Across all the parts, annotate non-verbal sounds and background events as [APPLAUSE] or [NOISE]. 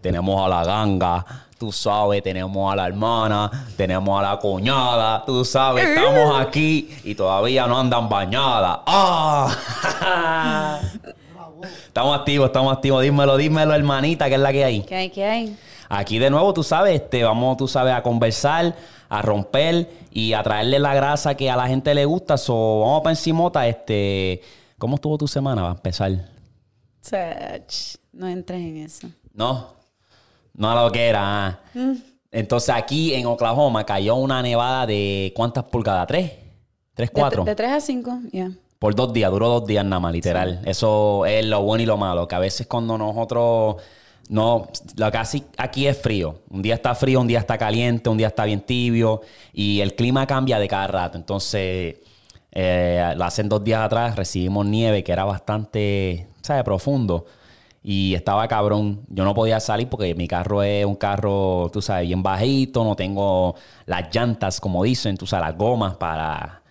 Tenemos a la ganga, tú sabes, tenemos a la hermana, tenemos a la cuñada, tú sabes, estamos aquí y todavía no andan bañadas. ¡Ah! [LAUGHS] estamos activos, estamos activos. Dímelo, dímelo, hermanita, ¿qué es la que hay? ¿Qué hay? ¿Qué hay? Aquí de nuevo, tú sabes, este, vamos, tú sabes, a conversar, a romper y a traerle la grasa que a la gente le gusta. So, vamos para encimota, este... ¿Cómo estuvo tu semana? Va a empezar. No entres en eso. No, no a lo que era. ah. Entonces aquí en Oklahoma cayó una nevada de ¿cuántas pulgadas? ¿Tres? ¿Tres, cuatro? De, 3 a 5, ya. Por dos días, duró dos días nada más, literal. Eso es lo bueno y lo malo, que a veces cuando nosotros no, lo que aquí es frío. Un día está frío, un día está caliente, un día está bien tibio y el clima cambia de cada rato. Entonces, eh, hace dos días atrás recibimos nieve que era bastante, ¿sabes? Profundo. Y estaba cabrón. Yo no podía salir porque mi carro es un carro, tú sabes, bien bajito. No tengo las llantas, como dicen, tú sabes, las gomas para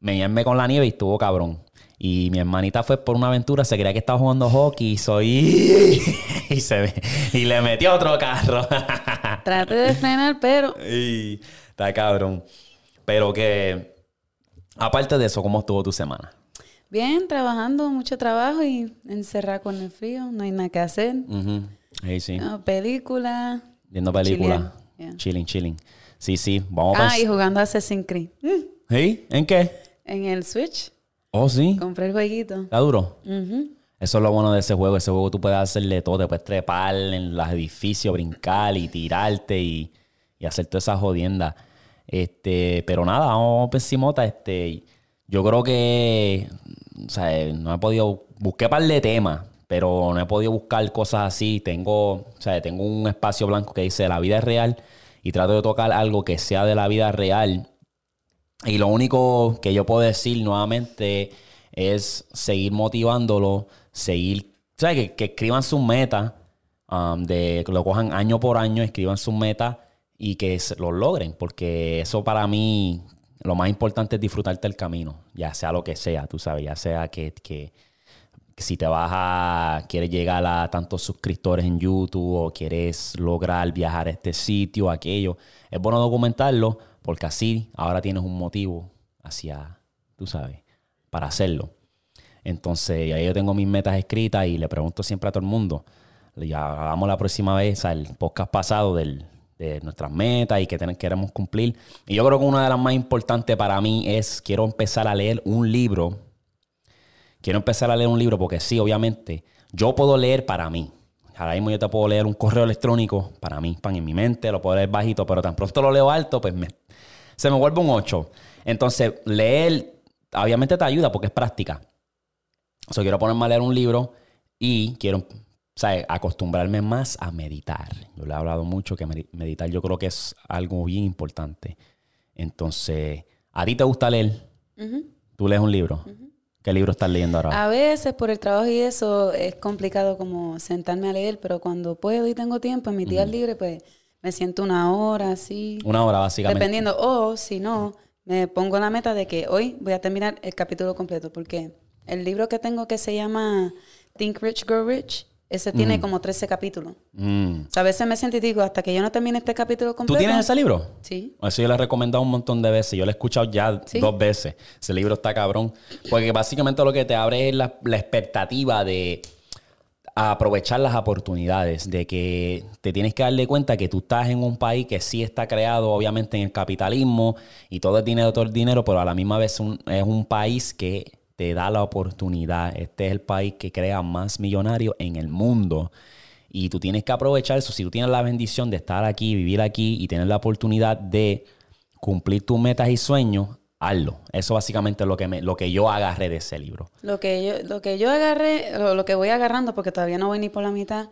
meñarme con la nieve y estuvo cabrón. Y mi hermanita fue por una aventura, se creía que estaba jugando hockey y soy. [LAUGHS] y se ve. Y le metió otro carro. [LAUGHS] Trate de frenar, pero y está cabrón. Pero que. Aparte de eso, ¿cómo estuvo tu semana? Bien, trabajando, mucho trabajo y encerrada con el frío, no hay nada que hacer. Ujú. Sí, sí. No, película. Viendo yeah. Chilling, chilling. Sí, sí. Vamos a Ah, y jugando Assassin's Creed. Mm, ¿Sí? ¿En qué? En el Switch, Oh, sí. compré el jueguito. ¿Está duro? Eso es lo bueno de ese juego. Ese juego tú puedes hacerle todo. Te puedes trepar en los edificios, brincar y tirarte y, y hacer toda esa jodienda. Este, pero nada, vamos pesimota. Este, yo creo que, o sea, no he podido, busqué par de temas, pero no he podido buscar cosas así. Tengo, o sea, tengo un espacio blanco que dice la vida es real y trato de tocar algo que sea de la vida real y lo único que yo puedo decir nuevamente es seguir motivándolo, seguir, ¿sabes? Que, que escriban sus metas, um, de, que lo cojan año por año, escriban sus metas y que se- lo logren, porque eso para mí, lo más importante es disfrutarte el camino, ya sea lo que sea, tú sabes, ya sea que, que, si te vas a, quieres llegar a tantos suscriptores en YouTube o quieres lograr viajar a este sitio, aquello, es bueno documentarlo porque así ahora tienes un motivo hacia, tú sabes, para hacerlo. Entonces, ahí yo tengo mis metas escritas y le pregunto siempre a todo el mundo, ya hagamos la próxima vez al podcast pasado del, de nuestras metas y que ten- queremos cumplir. Y yo creo que una de las más importantes para mí es, quiero empezar a leer un libro quiero empezar a leer un libro porque sí, obviamente, yo puedo leer para mí. Ahora mismo yo te puedo leer un correo electrónico para mí, pan en mi mente, lo puedo leer bajito, pero tan pronto lo leo alto, pues se me vuelve un 8. Entonces, leer obviamente te ayuda porque es práctica. O sea, quiero ponerme a leer un libro y quiero ¿sabes? acostumbrarme más a meditar. Yo le he hablado mucho que medi- meditar yo creo que es algo bien importante. Entonces, ¿a ti te gusta leer? Ujú. ¿Tú lees un libro? ¿Qué libro estás leyendo ahora? A veces por el trabajo y eso es complicado como sentarme a leer, pero cuando puedo y tengo tiempo en mis días libres, pues me siento una hora así, Una hora, básicamente. dependiendo. O si no, me pongo la meta de que hoy voy a terminar el capítulo completo, porque el libro que tengo que se llama Think Rich, Grow Rich, ese tiene como 13 capítulos. Mm. O sea, a veces me siento y digo, hasta que yo no termine este capítulo ¿Tú completo. tienes ese libro? Sí. Eso yo le he recomendado un montón de veces. Yo lo he escuchado ya Sí. dos veces. Ese libro está cabrón. Porque básicamente lo que te abre es la, la expectativa de aprovechar las oportunidades. De que te tienes que darle cuenta que tú estás en un país que sí está creado, obviamente, en el capitalismo y todo es dinero, todo es dinero, pero a la misma vez un- es un país que te da la oportunidad. Este es el país que crea más millonarios en el mundo. Y tú tienes que aprovechar eso. Si tú tienes la bendición de estar aquí, vivir aquí y tener la oportunidad de cumplir tus metas y sueños, hazlo. Eso básicamente es lo que, me, lo que yo agarré de ese libro. Lo que yo, lo que yo agarré, lo, que voy agarrando, porque todavía no voy ni por la mitad,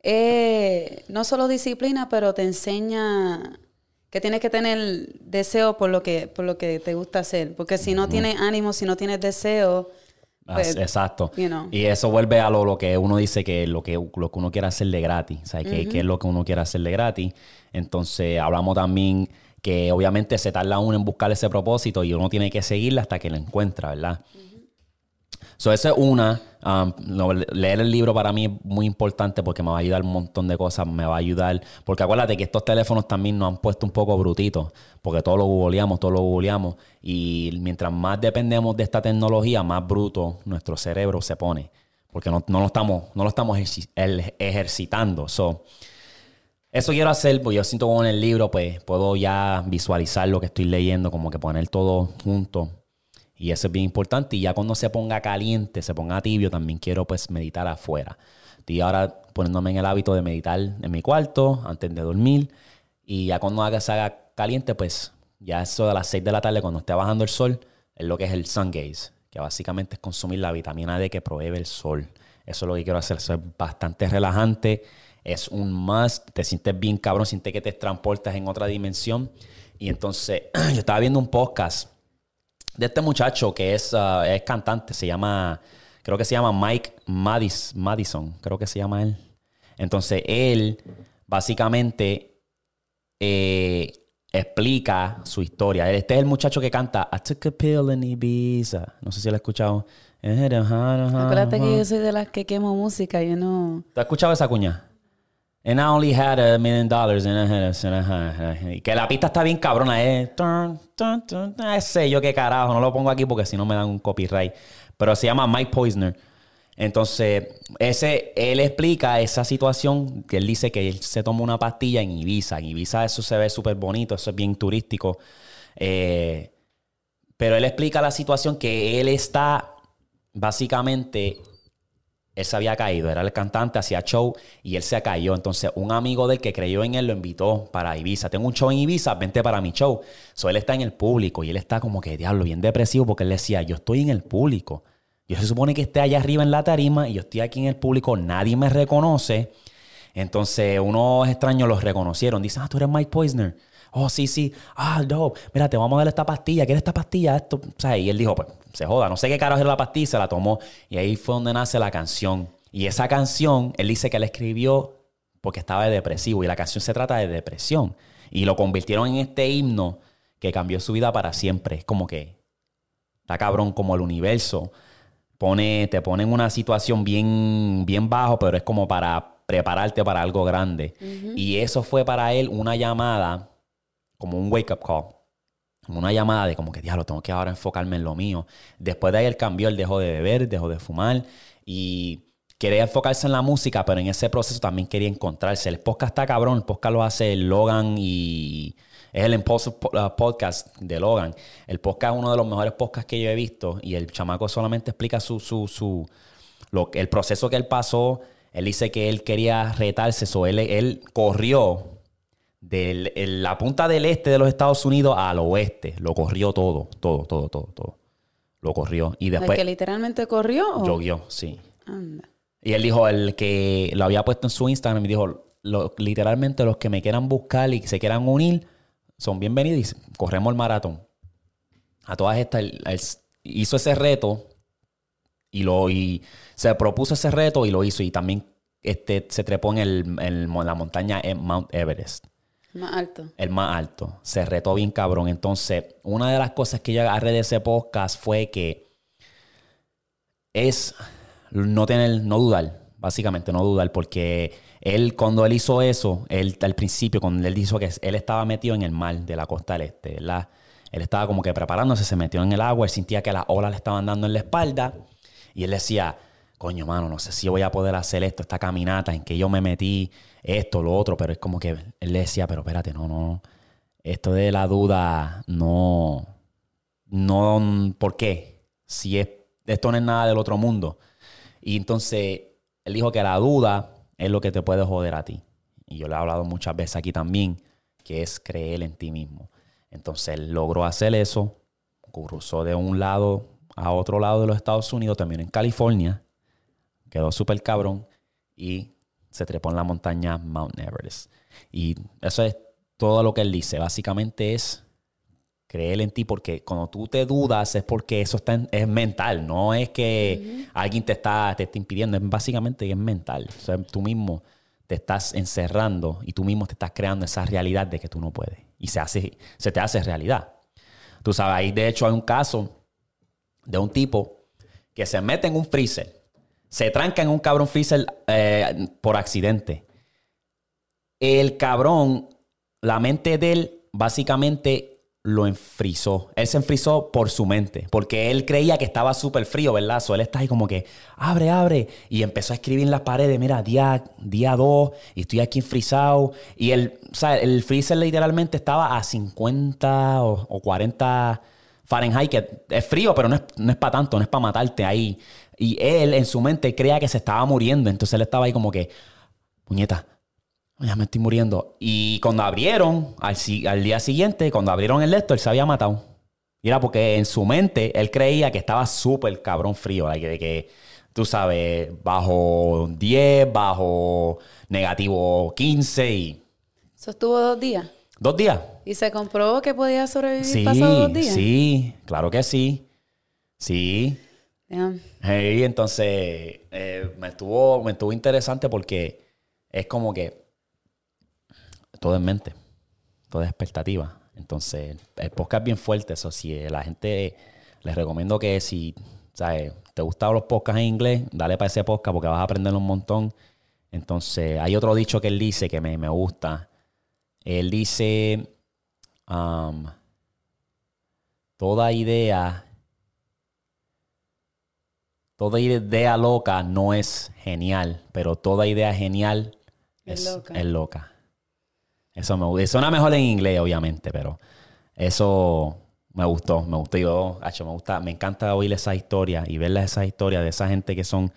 es no solo disciplina, pero te enseña que tienes que tener deseo por lo que, por lo que te gusta hacer. Porque si no tienes ánimo, si no tienes deseo, pues, Exacto. you know. Y eso vuelve a lo, lo que uno dice que lo que, lo que uno quiere hacerle gratis. ¿Sabes? ¿Qué, qué es lo que uno quiere hacerle gratis? Entonces, hablamos también que obviamente se tarda uno en buscar ese propósito y uno tiene que seguirla hasta que lo encuentra, ¿verdad? So, esa es una. Um, leer el libro para mí es muy importante porque me va a ayudar un montón de cosas. Me va a ayudar. Porque acuérdate que estos teléfonos también nos han puesto un poco brutitos. Porque todo lo googleamos, todo lo googleamos. Y mientras más dependemos de esta tecnología, más bruto nuestro cerebro se pone. Porque no, no lo estamos, no lo estamos ejercitando. So, eso quiero hacer, porque yo siento como en el libro, pues puedo ya visualizar lo que estoy leyendo, como que poner todo junto. Y eso es bien importante. Y ya cuando se ponga caliente, se ponga tibio, también quiero pues meditar afuera. Estoy ahora poniéndome en el hábito de meditar en mi cuarto antes de dormir. Y ya cuando haga, se haga caliente, pues ya eso de las 6 de la tarde, cuando esté bajando el sol, es lo que es el sun gaze, que básicamente es consumir la vitamina D que provee el sol. Eso es lo que quiero hacer. Eso es bastante relajante. Es un must. Te sientes bien cabrón, sientes que te transportas en otra dimensión. Y entonces, [CLEARS THROAT] yo estaba viendo un podcast de este muchacho que es, ah, es cantante, se llama, creo que se llama Mike Madis, Madison, creo que se llama él. Entonces él básicamente eh, explica su historia. Este es el muchacho que canta I took a pill in Ibiza. No sé si lo has escuchado. Acuérdate que yo soy de las que quemo música, yo no... ¿Tú has escuchado esa cuña? And I only had a million dollars. a- que la pista está bien cabrona. Es tun. Ese yo qué carajo. No lo pongo aquí porque si no me dan un copyright. Pero se llama Mike Poisner. Entonces, ese, él explica esa situación que él dice que él se toma una pastilla en Ibiza. En Ibiza eso se ve súper bonito, eso es bien turístico. Eh, pero él explica la situación que él está básicamente él se había caído, era el cantante, hacía show y él se cayó. Entonces, un amigo del que creyó en él lo invitó para Ibiza. Tengo un show en Ibiza, vente para mi show. So, él está en el público y él está como que, diablo, bien depresivo porque él decía, yo estoy en el público. Yo se supone que esté allá arriba en la tarima y yo estoy aquí en el público, nadie me reconoce. Entonces, unos extraños los reconocieron. Dicen, ah, tú eres Mike Poisner. Oh, sí, sí. Ah, no. Mira, te vamos a dar esta pastilla. ¿Quieres esta pastilla? Esto. O sea, y él dijo, pues, se joda. No sé qué carajo era la Se la tomó. Y ahí fue donde nace la canción. Y esa canción, él dice que la escribió porque estaba de depresivo. Y la canción se trata de depresión. Y lo convirtieron en este himno que cambió su vida para siempre. Es como que está cabrón como el universo pone, te pone en una situación bien, bien bajo, pero es como para prepararte para algo grande. Y eso fue para él una llamada, como un wake up call. Una llamada de como que, diablo, tengo que ahora enfocarme en lo mío. Después de ahí él cambió, él dejó de beber, dejó de fumar y quería enfocarse en la música, pero en ese proceso también quería encontrarse. El podcast está cabrón, el podcast lo hace Logan y es el Impulsive uh, Podcast de Logan. El podcast es uno de los mejores podcasts que yo he visto y el chamaco solamente explica su, su, su, lo, el proceso que él pasó. Él dice que él quería retarse, so él, él corrió de la punta del este de los Estados Unidos al oeste. Lo corrió todo, todo, todo, todo, todo. Lo corrió. Y ¿El después que literalmente corrió? o- sí. Anda. Y él dijo, el que lo había puesto en su Instagram, y dijo, lo- literalmente los que me quieran buscar y se quieran unir, son bienvenidos y corremos el maratón. A todas estas, él- él hizo ese reto y, lo, y se propuso ese reto y lo hizo. Y también este, se trepó en, el, en la montaña en Mount Everest Más alto. el más alto. Se retó bien cabrón. Entonces, una de las cosas que yo agarré de ese podcast fue que es no tener, no dudar, básicamente no dudar, porque él, cuando él hizo eso, él al principio, cuando él dijo que él estaba metido en el mar de la costa del este, ¿verdad? Él estaba como que preparándose, se metió en el agua, él sentía que las olas le estaban dando en la espalda, y él decía, coño, mano, no sé si voy a poder hacer esto, esta caminata en que yo me metí, esto, lo otro, pero es como que él le decía, pero espérate, no, no, esto de la duda, no, no, ¿por qué? Si es, esto no es nada del otro mundo. Y entonces él dijo que la duda es lo que te puede joder a ti. Y yo le he hablado muchas veces aquí también, que es creer en ti mismo. Entonces él logró hacer eso, cruzó de un lado a otro lado de los Estados Unidos, también en California, quedó súper cabrón y se trepó en la montaña Mount Everest. Y eso es todo lo que él dice. Básicamente es creer en ti porque cuando tú te dudas es porque eso está en- es mental, no es que alguien te está, te está impidiendo, es básicamente es mental. O sea, tú mismo te estás encerrando y tú mismo te estás creando esa realidad de que tú no puedes. Y se, hace, se te hace realidad. Tú sabes, ahí de hecho hay un caso de un tipo que se mete en un freezer, se tranca en un cabrón freezer eh, por accidente. El cabrón, la mente de él, básicamente lo enfrizó. Él se enfrizó por su mente, porque él creía que estaba súper frío, ¿verdad? So, él está ahí como que, abre, abre. Y empezó a escribir en las paredes, mira, día, día 2, y estoy aquí enfrizado. Y el, o sea, el freezer literalmente estaba a 50 o, 40 Fahrenheit, que es frío, pero no es, no es para tanto, no es para matarte ahí. Y él en su mente creía que se estaba muriendo, entonces él estaba ahí como que, puñeta, ya me estoy muriendo. Y cuando abrieron, al, día siguiente, cuando abrieron el lector, él se había matado. Y era porque en su mente él creía que estaba súper cabrón frío. de que, tú sabes, bajo 10, bajo negativo 15 y... ¿Eso estuvo dos días? Dos días. ¿Y se comprobó que podía sobrevivir sí, dos días? Sí, claro que sí. Sí. Hey, entonces, eh, me, estuvo, me estuvo interesante porque es como que todo en mente, toda expectativa. Entonces, el podcast es bien fuerte. Eso si la gente, les recomiendo que si ¿sabes? te gustan los podcasts en inglés, dale para ese podcast porque vas a aprender un montón. Entonces, hay otro dicho que él dice que me, gusta. Él dice, um, toda idea, toda idea loca no es genial, pero toda idea genial es, Es loca. Eso me. Suena mejor en inglés, obviamente, pero eso me gustó, me gustó. Yo, me gusta, me encanta oír esa historia y ver esas historias de esa gente que son,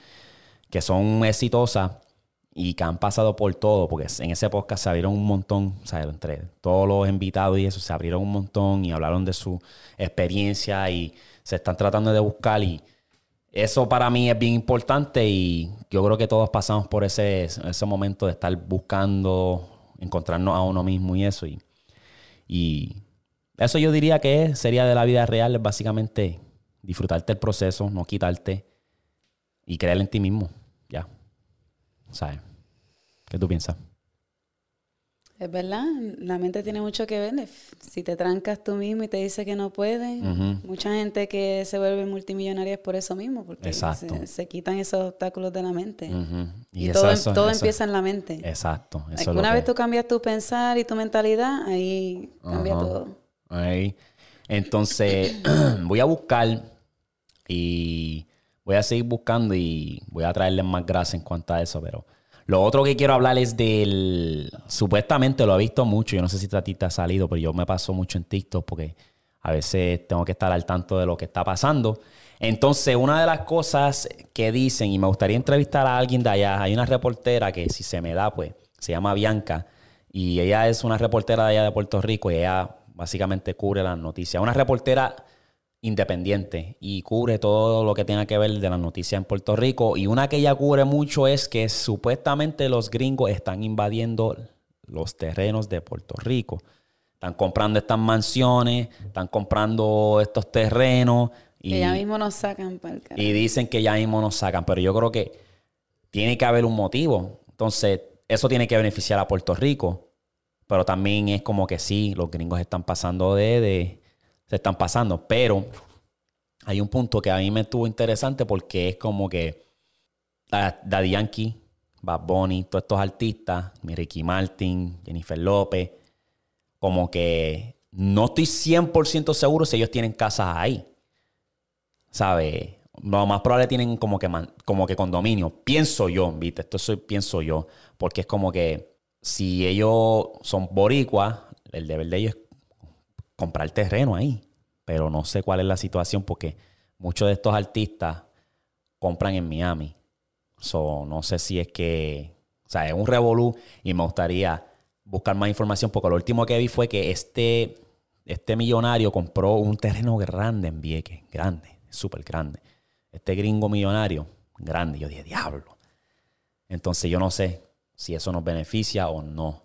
que son exitosas y que han pasado por todo, porque en ese podcast se abrieron un montón, o sea, entre todos los invitados y eso, se abrieron un montón y hablaron de su experiencia y se están tratando de buscar y eso para mí es bien importante y yo creo que todos pasamos por ese, ese momento de estar buscando encontrarnos a uno mismo y eso. Y, y eso yo diría que sería de la vida real, es básicamente disfrutarte el proceso, no quitarte y creer en ti mismo. Ya. ¿Sabes? ¿Qué tú piensas? Es verdad, la mente tiene mucho que ver. Si te trancas tú mismo y te dice que no puedes, mucha gente que se vuelve multimillonaria es por eso mismo, porque se, quitan esos obstáculos de la mente. Y, todo, em, empieza en la mente. Exacto. Una vez tú cambias tu pensar y tu mentalidad, ahí cambia todo. Ahí. Entonces, [CLEARS THROAT] voy a buscar y voy a seguir buscando y voy a traerles más grasa en cuanto a eso, pero lo otro que quiero hablar es del. Supuestamente lo he visto mucho. Yo no sé si a ti te ha salido, pero yo me paso mucho en TikTok porque a veces tengo que estar al tanto de lo que está pasando. Entonces, una de las cosas que dicen, y me gustaría entrevistar a alguien de allá, hay una reportera que si se me da, pues, se llama Bianca, y ella es una reportera de allá de Puerto Rico y ella básicamente cubre las noticias. Una reportera independiente y cubre todo lo que tenga que ver de las noticias en Puerto Rico. Y una que ella cubre mucho es que supuestamente los gringos están invadiendo los terrenos de Puerto Rico. Están comprando estas mansiones, están comprando estos terrenos. Y, que ya mismo nos sacan para el Y dicen que ya mismo nos sacan, pero yo creo que tiene que haber un motivo. Entonces, eso tiene que beneficiar a Puerto Rico, pero también es como que sí, los gringos están pasando de, de se están pasando. Pero hay un punto que a mí me estuvo interesante porque es como que Daddy Yankee, Bad Bunny, todos estos artistas, Ricky Martin, Jennifer López, como que no estoy 100% seguro si ellos tienen casas ahí. ¿Sabes? Lo más probable tienen como que, como que condominio. Pienso yo, ¿viste? Esto soy, pienso yo. Porque es como que si ellos son boricuas, el deber de ellos es comprar terreno ahí. Pero no sé cuál es la situación porque muchos de estos artistas compran en Miami. So, no sé si es que, o sea, es un revolú y me gustaría buscar más información porque lo último que vi fue que este, este millonario compró un terreno grande en Vieques, grande, súper grande. Este gringo millonario, grande. Yo dije, diablo. Entonces yo no sé si eso nos beneficia o no.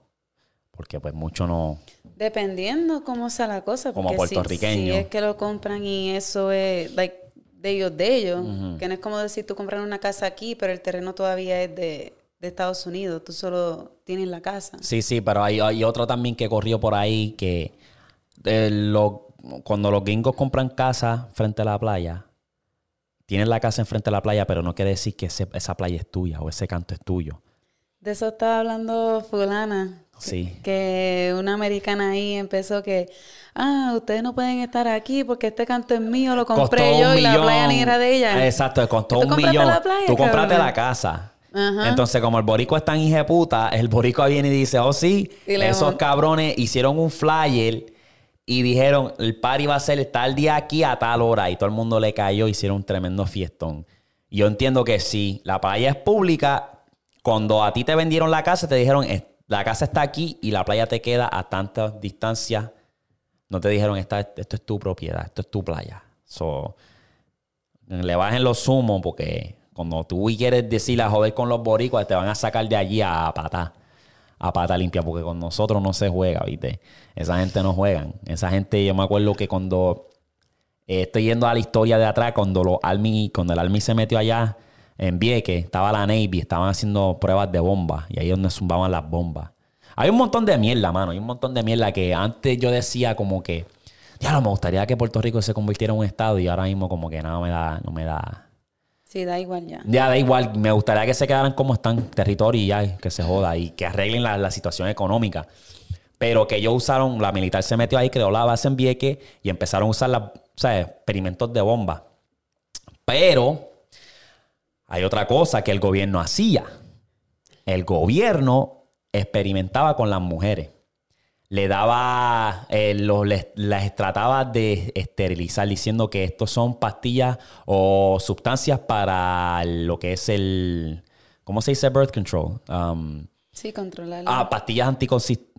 Porque pues mucho no... Dependiendo cómo sea la cosa. Como puertorriqueño. Si, es que lo compran y eso es like, de ellos, de ellos. Que no es como decir tú compras una casa aquí, pero el terreno todavía es de, Estados Unidos. Tú solo tienes la casa. Sí, sí, pero hay, hay otro también que corrió por ahí que cuando los gringos compran casa frente a la playa, tienes la casa enfrente de la playa, pero no quiere decir que ese- esa playa es tuya o ese canto es tuyo. De eso estaba hablando fulana. Sí. Que una americana ahí empezó que, ah, ustedes no pueden estar aquí porque este canto es mío, lo compré Costó yo un y la playa ni era de ella. Exacto, costó ¿Tú un millón. la playa, Tú compraste la casa. Ajá. Entonces, como el borico es tan hijeputa, el borico viene y dice, oh sí, esos cabrones hicieron un flyer y dijeron, el party va a ser tal día aquí a tal hora. Y todo el mundo le cayó, hicieron un tremendo fiestón. Yo entiendo que sí, la playa es pública. Cuando a ti te vendieron la casa, te dijeron, "Es- la casa está aquí y la playa te queda a tantas distancias. No te dijeron, "Esta- esto es tu propiedad, esto es tu playa. So, le bajen los zumos porque cuando tú quieres decirle a joder con los boricuas, te van a sacar de allí a pata. A pata limpia, porque con nosotros no se juega, ¿viste? Esa gente no juegan. Esa gente, yo me acuerdo que cuando eh, estoy yendo a la historia de atrás, cuando los Army, cuando el Army se metió allá en Vieques, estaba la Navy, estaban haciendo pruebas de bombas y ahí es donde zumbaban las bombas. Hay un montón de mierda, mano. Hay un montón de mierda que antes yo decía como que, ya me gustaría que Puerto Rico se convirtiera en un estado y ahora mismo como que nada me da, no me da. Sí, da igual ya. Ya da igual, me gustaría que se quedaran como están, territorio y ya, que se joda y que arreglen la, la situación económica. Pero que ellos usaron, la militar se metió ahí, creó la base en Vieques y empezaron a usar las, o sea, experimentos de bomba. Pero hay otra cosa que el gobierno hacía. El gobierno experimentaba con las mujeres. Le daba, eh, los- les, las trataba de esterilizar diciendo que estos son pastillas o sustancias para lo que es el, ¿cómo se dice? Birth control. Um, Sí, controlar. Ah, pastillas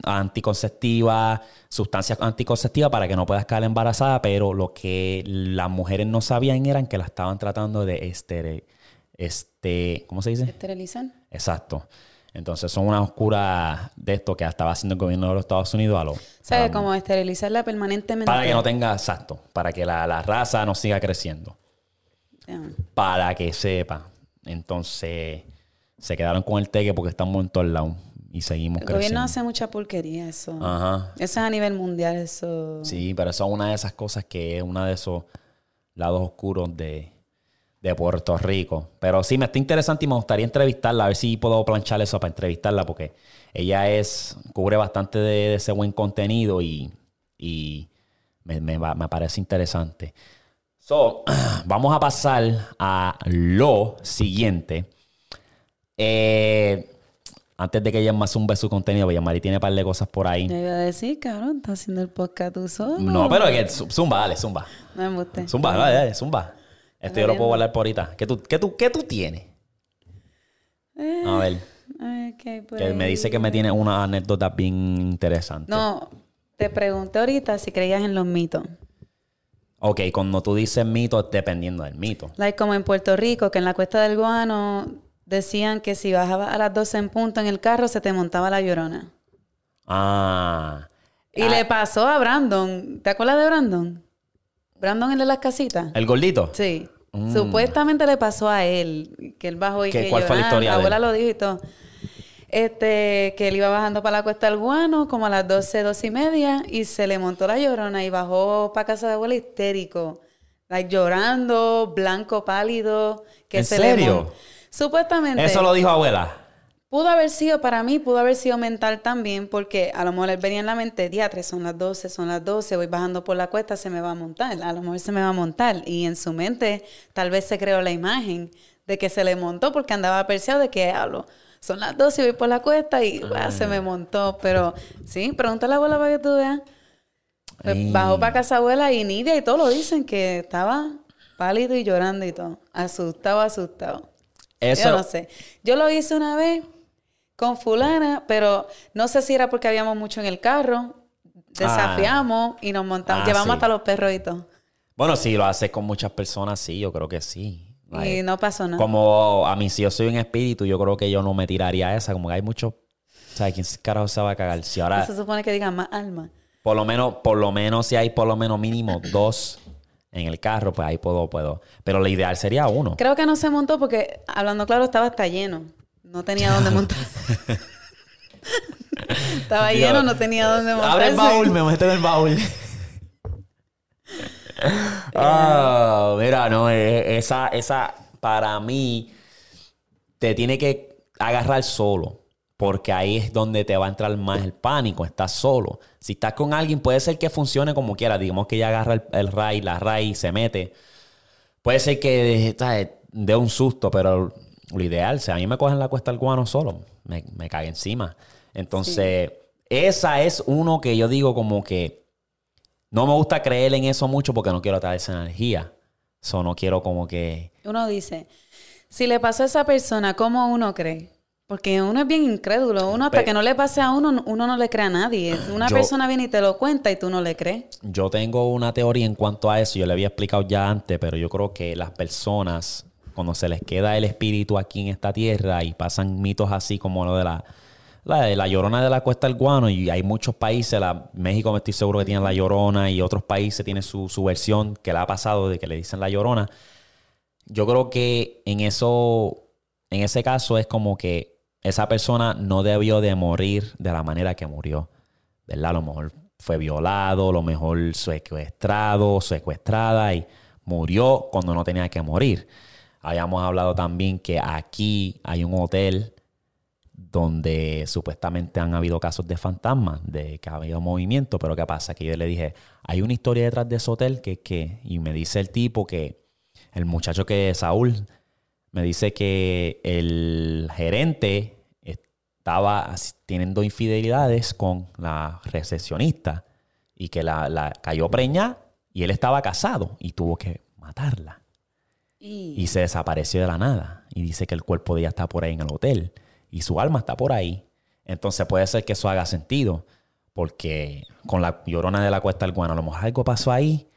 anticonceptivas, sustancias anticonceptivas para que no puedas quedar embarazada, pero lo que las mujeres no sabían eran que la estaban tratando de estere, este, ¿cómo se dice? Esterilizar. Exacto. Entonces son una oscura de esto que estaba haciendo el gobierno de los Estados Unidos a los ¿Sabes? Como esterilizarla permanentemente. para que no tenga, exacto, para que la, la raza no siga creciendo. Para que sepa. Entonces se quedaron con el teque porque estamos en todos lados y seguimos El creciendo. gobierno hace mucha porquería, eso. Ajá. Eso es a nivel mundial, eso. Sí, pero eso es una de esas cosas que es uno de esos lados oscuros de, de Puerto Rico. Pero sí, me está interesante y me gustaría entrevistarla, a ver si puedo planchar eso para entrevistarla, porque ella es, cubre bastante de, de ese buen contenido y, y me, me me parece interesante. So, [CLEARS THROAT] vamos a pasar a lo siguiente. Eh, antes de que ella más un su contenido, porque Mari tiene un par de cosas por ahí. Yo iba a decir, cabrón, estás haciendo el podcast tú solo. No, pero que zumba, dale, zumba. No me guste. Zumba, dale, dale, zumba. Esto yo lo puedo guardar por ahorita. ¿Qué tú, qué tú, qué tú tienes? Eh, A ver, que me dice que me tiene una anécdota bien interesante. No, te pregunté ahorita si creías en los mitos. Ok, cuando tú dices mito, dependiendo del mito. Like como en Puerto Rico, que en la cuesta del Guano decían que si bajabas a las 12 en punto en el carro, se te montaba la llorona. Ah. Y Ah, le pasó a Brandon. ¿Te acuerdas de Brandon? Brandon, el de las casitas. ¿El gordito? Sí. Supuestamente le pasó a él, que él bajó y ¿Qué- que cuál fue la de abuela él? lo dijo y todo. Este, que él iba bajando para la cuesta del guano como a las 12, 12 y media y se le montó la llorona y bajó para casa de abuela histérico. Like, llorando, blanco, pálido. Que ¿En se serio? Le Supuestamente. Eso lo dijo abuela. Pudo haber sido, para mí, pudo haber sido mental también, porque a lo mejor él venía en la mente, diatre, son las 12, son las 12, voy bajando por la cuesta, se me va a montar, a lo mejor se me va a montar. Y en su mente, tal vez se creó la imagen de que se le montó porque andaba aperciado de que hablo. Son las 12 y voy por la cuesta y ah, se me montó. Pero sí, pregúntale a la abuela para que tú veas. Pues bajó para casa abuela y Nidia y todo lo dicen que estaba pálido y llorando y todo. Asustado, asustado. Eso. Yo no sé. Yo lo hice una vez con fulana, pero no sé si era porque habíamos mucho en el carro. Desafiamos y nos montamos. Ah, Llevamos sí. hasta los perros y todo. Bueno, si lo haces con muchas personas, sí, yo creo que sí. Y no pasó nada. Como a mí, si yo soy un espíritu, yo creo que yo no me tiraría a esa. Como que hay muchos. ¿Sabes quién carajo se va a cagar? Si ahora. Se supone que digan más alma. Por lo menos, por lo menos, si hay por lo menos mínimo [COUGHS] dos en el carro, pues ahí puedo, puedo. Pero lo ideal sería uno. Creo que no se montó porque, hablando claro, estaba hasta lleno. No tenía dónde montar. estaba lleno, no tenía dónde montar. Abre el baúl, me meto en el baúl. [LAUGHS] Ah, mira, no, eh, esa, esa, para mí, te tiene que agarrar solo. Porque ahí es donde te va a entrar más el pánico, estás solo. Si estás con alguien, puede ser que funcione como quiera. Digamos que ella agarra el, el ray, la ray, se mete. Puede ser que ¿sabes? dé un susto, pero lo ideal, si a mí me cogen la cuesta el guano solo, me, me cae encima. Entonces, esa es uno que yo digo como que no me gusta creer en eso mucho porque no quiero traer esa energía. Eso no quiero como que... Uno dice, si le pasó a esa persona, ¿cómo uno cree? Porque uno es bien incrédulo. Uno hasta que no le pase a uno, uno no le cree a nadie. [CLEARS THROAT] Una Yo- persona viene y te lo cuenta y tú no le crees. Yo tengo una teoría en cuanto a eso, yo le había explicado ya antes, pero yo creo que las personas, cuando se les queda el espíritu aquí en esta tierra y pasan mitos así como lo de la, la, la llorona de la cuesta del guano, y hay muchos países, la, México me estoy seguro que tiene la llorona y otros países tienen su, su versión que le ha pasado de que le dicen la llorona. Yo creo que en eso, en ese caso es como que esa persona no debió de morir de la manera que murió. ¿Verdad? A lo mejor fue violado, a lo mejor secuestrado, secuestrada y murió cuando no tenía que morir. Habíamos hablado también que aquí hay un hotel donde supuestamente han habido casos de fantasmas, de que ha habido movimiento, pero ¿qué pasa? Que yo le dije, hay una historia detrás de ese hotel que, que, y me dice el tipo que, el muchacho que es Saúl, me dice que el gerente estaba teniendo infidelidades con la recepcionista y que la, la cayó preñada y él estaba casado y tuvo que matarla Y, y se desapareció de la nada. Y dice que el cuerpo de ella está por ahí en el hotel y su alma está por ahí. Entonces puede ser que eso haga sentido, porque con la llorona de la cuesta del guano, a lo mejor algo pasó ahí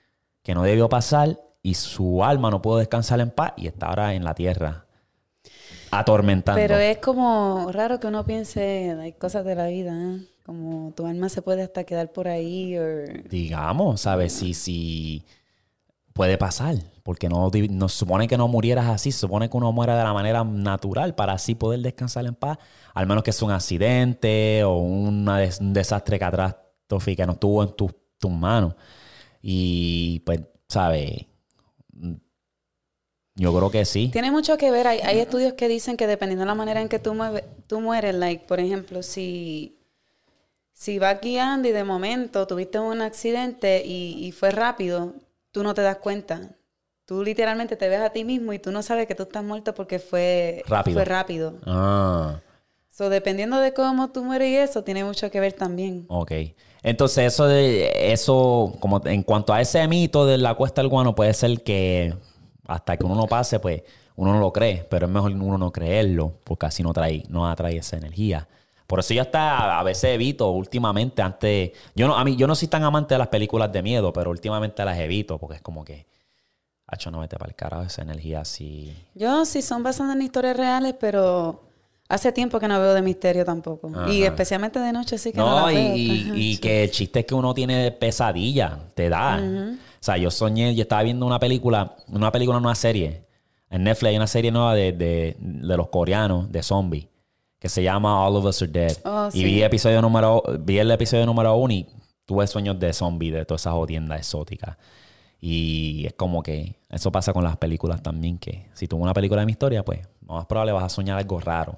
que no debió pasar y su alma no pudo descansar en paz y está ahora en la tierra atormentando. pero es como raro que uno piense, hay cosas de la vida, ¿eh? como tu alma se puede hasta quedar por ahí. Digamos, ¿sabes? Si, si puede pasar, porque no, no supone que no murieras así, supone que uno muera de la manera natural para así poder descansar en paz, al menos que sea un accidente o un desastre catastrófico que no estuvo en tus manos. Y pues, ¿sabes? Yo creo que sí. Tiene mucho que ver, hay, hay estudios que dicen que dependiendo de la manera en que tú, mueve- tú mueres, like, por ejemplo, si, si vas guiando y de momento tuviste un accidente y fue rápido, tú no te das cuenta. Tú literalmente te ves a ti mismo y tú no sabes que tú estás muerto porque fue Rápido. Fue rápido. Ah. So, dependiendo de cómo tú mueres y eso, tiene mucho que ver también. Ok. Entonces, eso de eso, como en cuanto a ese mito de la cuesta del guano, puede ser que hasta que uno no pase, pues uno no lo cree, pero es mejor uno no creerlo, porque así no trae, no atrae esa energía. Por eso yo hasta a veces evito últimamente, antes, yo no, a mí, yo no soy tan amante de las películas de miedo, pero últimamente las evito, porque es como que, hacho, no vete para el carajo esa energía así. Yo sí son basadas en historias reales, pero hace tiempo que no veo de misterio tampoco. Y especialmente de noche sí que no, No, las y, veo. y- y que el chiste es que uno tiene pesadilla, te da. O sea, yo soñé, yo estaba viendo una película, una película, una serie. En Netflix hay una serie nueva de, de- de los coreanos, de zombies, que se llama All of Us Are Dead. Oh, y sí. vi, episodio número, vi el episodio número uno y tuve sueños de zombies, de todas esas jodiendas exóticas. Y es como que eso pasa con las películas también, que si tuvo una película de mi historia, pues lo más probable vas a soñar algo raro.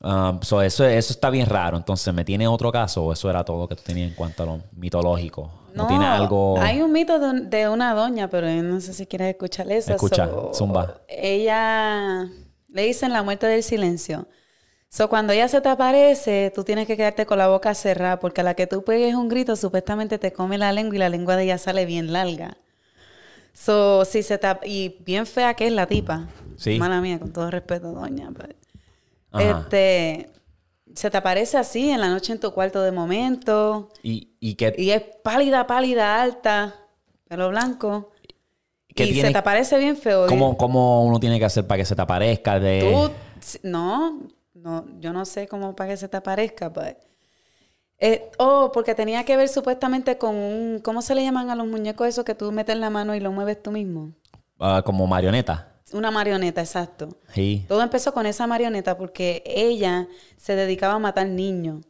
Um, so eso, eso está bien raro. Entonces, ¿me tiene otro caso o eso era todo que tú tenías en cuanto a lo mitológico? ¿No, tiene algo...? Hay un mito de, un- de una doña, pero yo no sé si quieres escuchar eso. Escucha, So, zumba. Ella le dicen la muerte del silencio. So, cuando ella se te aparece, tú tienes que quedarte con la boca cerrada, porque a la que tú pegues un grito, supuestamente te come la lengua y la lengua de ella sale bien larga. So, si se te, y bien fea que es la tipa. Sí. Mala mía, con todo respeto, doña. Ajá. Este, se te aparece así en la noche en tu cuarto de momento. Y, y que, Y es pálida, pálida, alta, pelo blanco. y se te aparece bien feo. ¿cómo, cómo uno tiene que hacer para que se te aparezca? De... Tú, no, no, yo no sé cómo para que se te aparezca, eh, oh, porque tenía que ver supuestamente con un, ¿cómo se le llaman a los muñecos esos que tú metes la mano y lo mueves tú mismo? ah, como marioneta. Una marioneta, exacto. Sí. Todo empezó con esa marioneta porque ella se dedicaba a matar niños.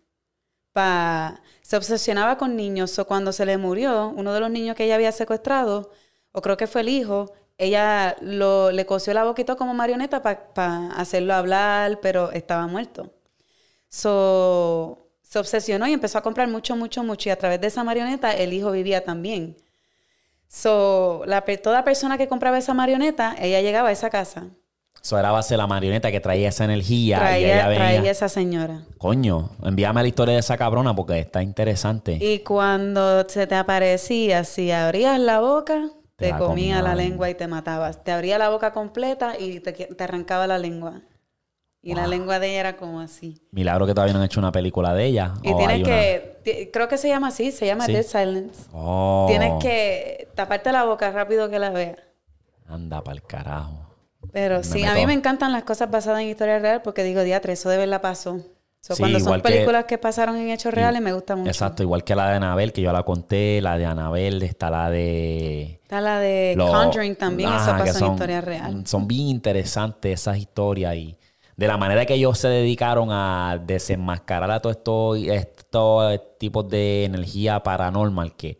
Pa... Se obsesionaba con niños. O cuando se le murió uno de los niños que ella había secuestrado, o creo que fue el hijo, ella lo, le cosió la boquita como marioneta para hacerlo hablar, pero estaba muerto. So, se obsesionó y empezó a comprar mucho, mucho, mucho. Y a través de esa marioneta, el hijo vivía también. So, la, toda persona que compraba esa marioneta, ella llegaba a esa casa. Eso era base de la marioneta que traía esa energía. Traía, traía esa señora. Coño, envíame la historia de esa cabrona porque está interesante. Y cuando se te aparecía, si abrías la boca, te, comía, la lengua y te matabas. Te abría la boca completa y te, arrancaba la lengua. Y la lengua de ella era como así. Milagro que todavía no han hecho una película de ella. Y tienes que, creo que se llama así, se llama Dead Silence. Oh. Tienes que taparte la boca rápido que la veas. Anda para el carajo. Pero sí, a mí me encantan las cosas basadas en historia real porque digo, diatre, eso de la pasó. Cuando son películas que, pasaron en hechos reales, me gusta mucho. Exacto, igual que la de Anabel, que yo la conté, la de Anabel, está la de... Está la de Conjuring también, eso pasó en historia real. Son bien interesantes esas historias y de la manera que ellos se dedicaron a desenmascarar a todos estos, estos tipos de energía paranormal que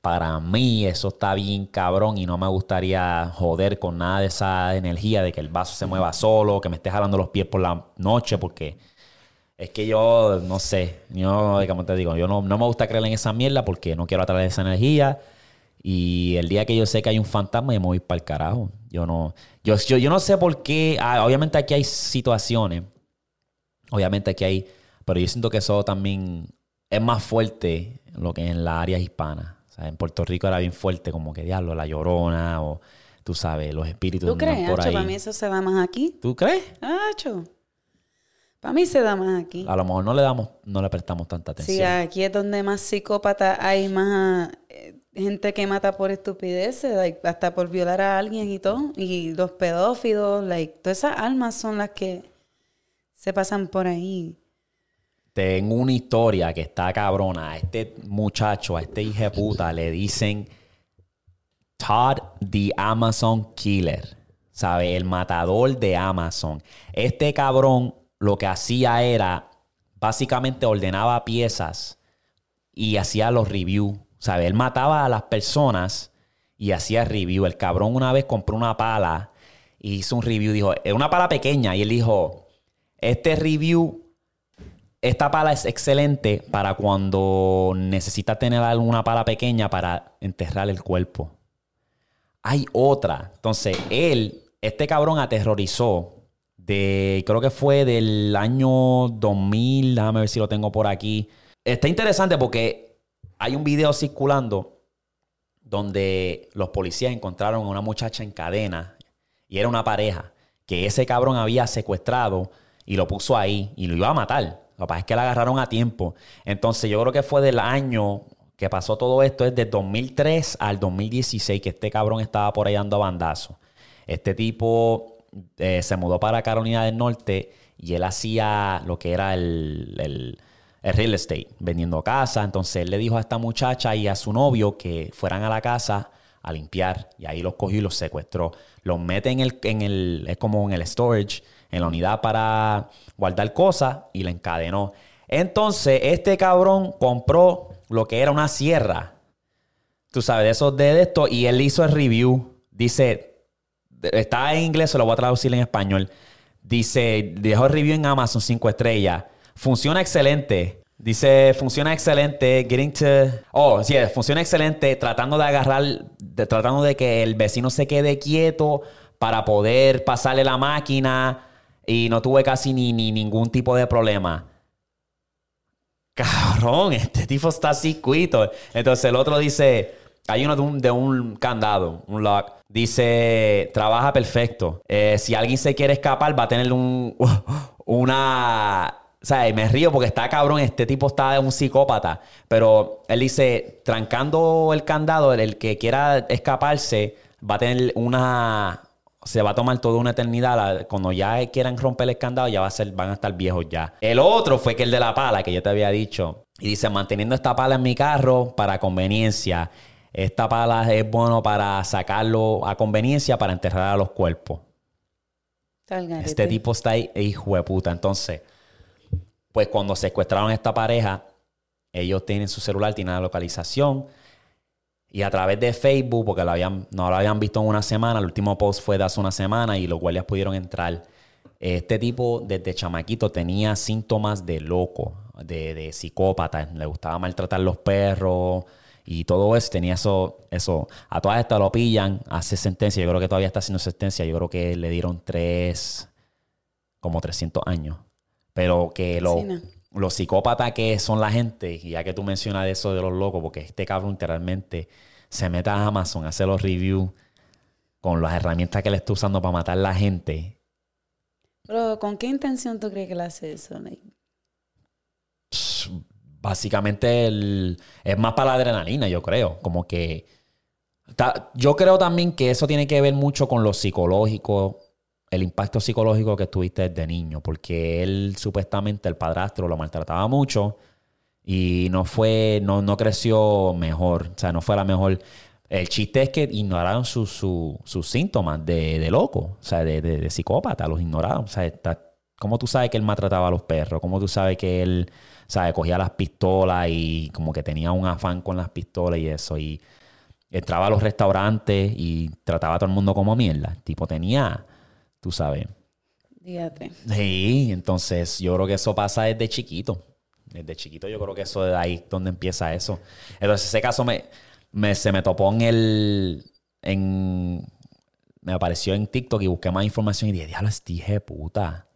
para mí eso está bien cabrón y no me gustaría joder con nada de esa energía de que el vaso se mueva solo, que me esté jalando los pies por la noche, porque es que yo no sé, yo, como te digo, yo no, me gusta creer en esa mierda porque no quiero atraer esa energía. Y el día que yo sé que hay un fantasma, yo me voy para el carajo. Yo no, yo, yo, no sé por qué. Ah, obviamente aquí hay situaciones. Obviamente aquí hay. Pero yo siento que eso también es más fuerte lo que en la área hispana en Puerto Rico era bien fuerte, como que diablo, la llorona o tú sabes, los espíritus ¿Tú crees? por ahí. Para mí eso se da más aquí. ¿Tú crees? Acho. Para mí se da más aquí. A lo mejor no le damos, no le prestamos tanta atención. Sí, aquí es donde más psicópatas hay, más eh, gente que mata por estupideces, hasta por violar a alguien y todo. Y los pedófilos, like, todas esas almas son las que se pasan por ahí tengo una historia que está cabrona. A este muchacho, a este hijo de puta, le dicen Todd the Amazon Killer. ¿Sabe? El matador de Amazon. Este cabrón lo que hacía era, básicamente ordenaba piezas y hacía los reviews. ¿Sabe? Él mataba a las personas y hacía review. El cabrón una vez compró una pala y hizo un review. Dijo, es una pala pequeña. Y él dijo, este review esta pala es excelente para cuando necesitas tener alguna pala pequeña para enterrar el cuerpo. Hay otra. Entonces, él, este cabrón aterrorizó de, creo que fue del año 2000, déjame ver si lo tengo por aquí. Está interesante porque hay un video circulando donde los policías encontraron a una muchacha en cadena y era una pareja que ese cabrón había secuestrado y lo puso ahí y lo iba a matar. Lo que pasa es que la agarraron a tiempo. Entonces, yo creo que fue del año que pasó todo esto, es de 2003 al 2016, que este cabrón estaba por ahí dando bandazo. Este tipo eh, se mudó para Carolina del Norte y él hacía lo que era el, el, real estate, vendiendo casa. Entonces, él le dijo a esta muchacha y a su novio que fueran a la casa a limpiar. Y ahí los cogió y los secuestró. Los mete en el, en el, es como en el storage en la unidad para guardar cosas y la encadenó. Entonces, este cabrón compró lo que era una sierra. Tú sabes, de esos de esto. Y él hizo el review. Dice, está en inglés, se lo voy a traducir en español. Dice, dejó review en Amazon 5 estrellas. Funciona excelente. Dice, funciona excelente, getting to... Oh, sí, funciona excelente tratando de agarrar, tratando de que el vecino se quede quieto para poder pasarle la máquina y no tuve casi ni, ningún tipo de problema. Cabrón, [LAUGHS] este tipo está circuito. Entonces el otro dice, hay uno de un, candado, un lock. Dice, trabaja perfecto. Eh, si alguien se quiere escapar, va a tener un, [LAUGHS] una... O sea, me río porque está cabrón, este tipo está un psicópata. Pero él dice, trancando el candado, el que quiera escaparse va a tener una, se va a tomar toda una eternidad. Cuando ya quieran romper el candado, ya va a ser, van a estar viejos ya. El otro fue que el de la pala, que yo te había dicho. Y dice, manteniendo esta pala en mi carro para conveniencia. Esta pala es bueno para sacarlo a conveniencia para enterrar a los cuerpos. Este tipo está ahí, hijo de puta. Entonces, pues cuando secuestraron a esta pareja, ellos tienen su celular, tienen la localización. Y a través de Facebook, porque lo habían, no lo habían visto en una semana, el último post fue de hace una semana y los guardias pudieron entrar. Este tipo desde chamaquito tenía síntomas de loco, de, de psicópata. Le gustaba maltratar los perros y todo eso. Tenía eso, eso. A todas estas lo pillan, hace sentencia. Yo creo que todavía está haciendo sentencia. Yo creo que le dieron tres, como 300 años. Pero que lo, Sí, no. los psicópatas que son la gente, y ya que tú mencionas eso de los locos, porque este cabrón literalmente se mete a Amazon, hace los reviews con las herramientas que le está usando para matar a la gente. Pero, ¿con qué intención tú crees que él hace eso? Psh, Básicamente el- es más para la adrenalina, yo creo. Como que. ta- yo creo también que eso tiene que ver mucho con lo psicológico, el impacto psicológico que tuviste desde niño, porque él supuestamente, el padrastro, lo maltrataba mucho y no fue, no, no creció mejor, o sea, no fue la mejor. El chiste es que ignoraron su- su- sus síntomas de, de loco, o sea, de, de- de psicópata, los ignoraron. O sea, está- ¿cómo tú sabes que él maltrataba a los perros? ¿Cómo tú sabes que él, sabe, cogía las pistolas y como que tenía un afán con las pistolas y eso? Y entraba a los restaurantes y trataba a todo el mundo como mierda. Tipo tenía, tú sabes. dígate. Sí, entonces yo creo que eso pasa desde chiquito. Desde chiquito yo creo que eso es ahí donde empieza eso. Entonces ese caso me, me- se me topó en el... En, me apareció en TikTok y busqué más información y dije, diablo, este de puta.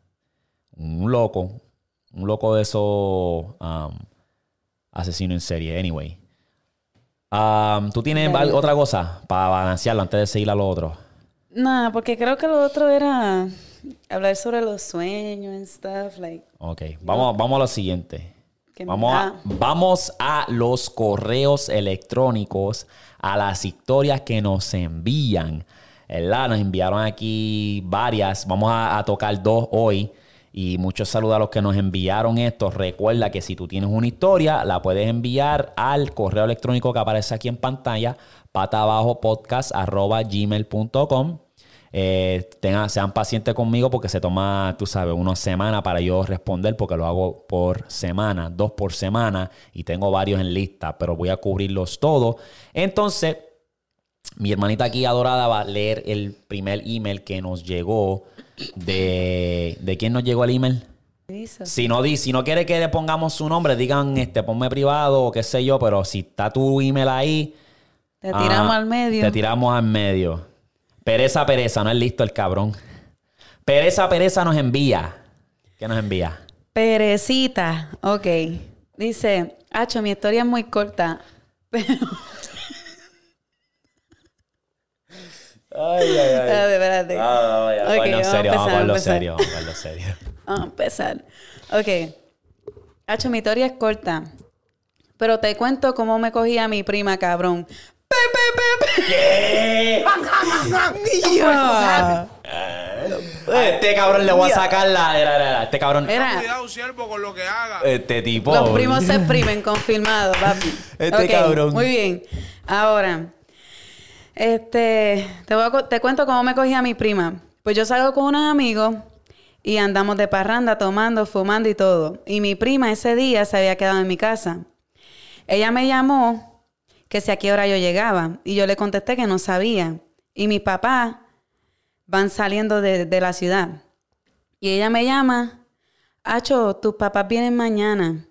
Un loco. Un loco de esos um, asesinos en serie. Anyway. Um, ¿Tú tienes otra cosa para balancearlo antes de seguir a lo otro? Nada, porque creo que lo otro era hablar sobre los sueños and stuff. Like, Ok, vamos, vamos a lo siguiente. Vamos a, vamos a los correos electrónicos, a las historias que nos envían. ¿verdad? Nos enviaron aquí varias. Vamos a, a tocar dos hoy. Y muchos saludos a los que nos enviaron esto. Recuerda que si tú tienes una historia, la puedes enviar al correo electrónico que aparece aquí en pantalla, patabajopodcast.gmail.com. Eh, tengan- sean pacientes conmigo porque se toma, tú sabes, una semana para yo responder porque lo hago por semana, dos por semana y tengo varios en lista, pero voy a cubrirlos todos. Entonces, mi hermanita aquí adorada va a leer el primer email que nos llegó de... ¿De quién nos llegó el email? Si no, di, si no quiere que le pongamos su nombre, digan, este, ponme privado o qué sé yo, pero si está tu email ahí... Te tiramos ah, al medio. Te tiramos al medio. Pereza, pereza, no es listo el cabrón. Pereza, pereza nos envía. ¿Qué nos envía? Perecita. Ok. Dice, Hacho, mi historia es muy corta. [LAUGHS] Pero. Ay, ay, ay. Espérate, espérate. Ah, vaya, Ok, vamos a vamos a serio, vamos a empezar, vamos a serio, vamos a hablarlo serio. [LAUGHS] Vamos a empezar. Ok. Hacho, mi historia es corta. Pero te cuento cómo me cogía mi prima, cabrón. ¡Pe, pe, pe, pe! Ya. [LAUGHS] A este cabrón le voy a sacar la... era, era, era, Este cabrón... Era, Cuidado, siervo, con lo que haga. Este tipo... los primos se exprimen, confirmado, papi. Este Ok, cabrón. Muy bien. Ahora, este, te, a te cuento cómo me cogía mi prima. Pues yo salgo con unos amigos y andamos de parranda, tomando, fumando y todo. Y mi prima ese día se había quedado en mi casa. Ella me llamó que si a qué hora yo llegaba. Y yo le contesté que no sabía. Y mis papás van saliendo de, de la ciudad. Y ella me llama, Acho, tus papás vienen mañana.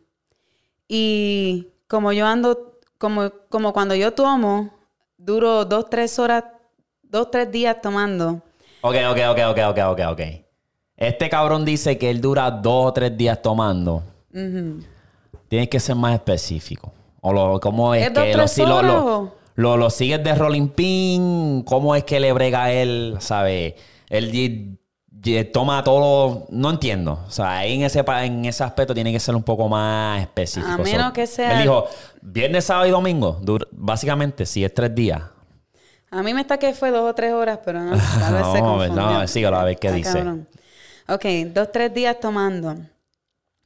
Y como yo ando, como, como cuando yo tomo, duro dos, tres horas, dos, tres días tomando. Ok, ok, ok, ok, ok, ok, ok. Este cabrón dice que él dura dos o tres días tomando. Tienes que ser más específico. O lo, ¿cómo es, ¿Es dos, que lo, si- lo, lo, lo- lo sigues de rolling pin? ¿Cómo es que le brega a él? ¿Sabe? Él toma todo. No entiendo. O sea, ahí en ese, en ese aspecto tiene que ser un poco más específico. A menos que sea- Él dijo, viernes, sábado y domingo. Básicamente, si es tres días. A mí me está que fue dos o tres horas, pero no, tal vez se a ver, [LAUGHS] confundió. no, síguelo a ver qué Está dice. cabrón. Ok, dos, tres días tomando.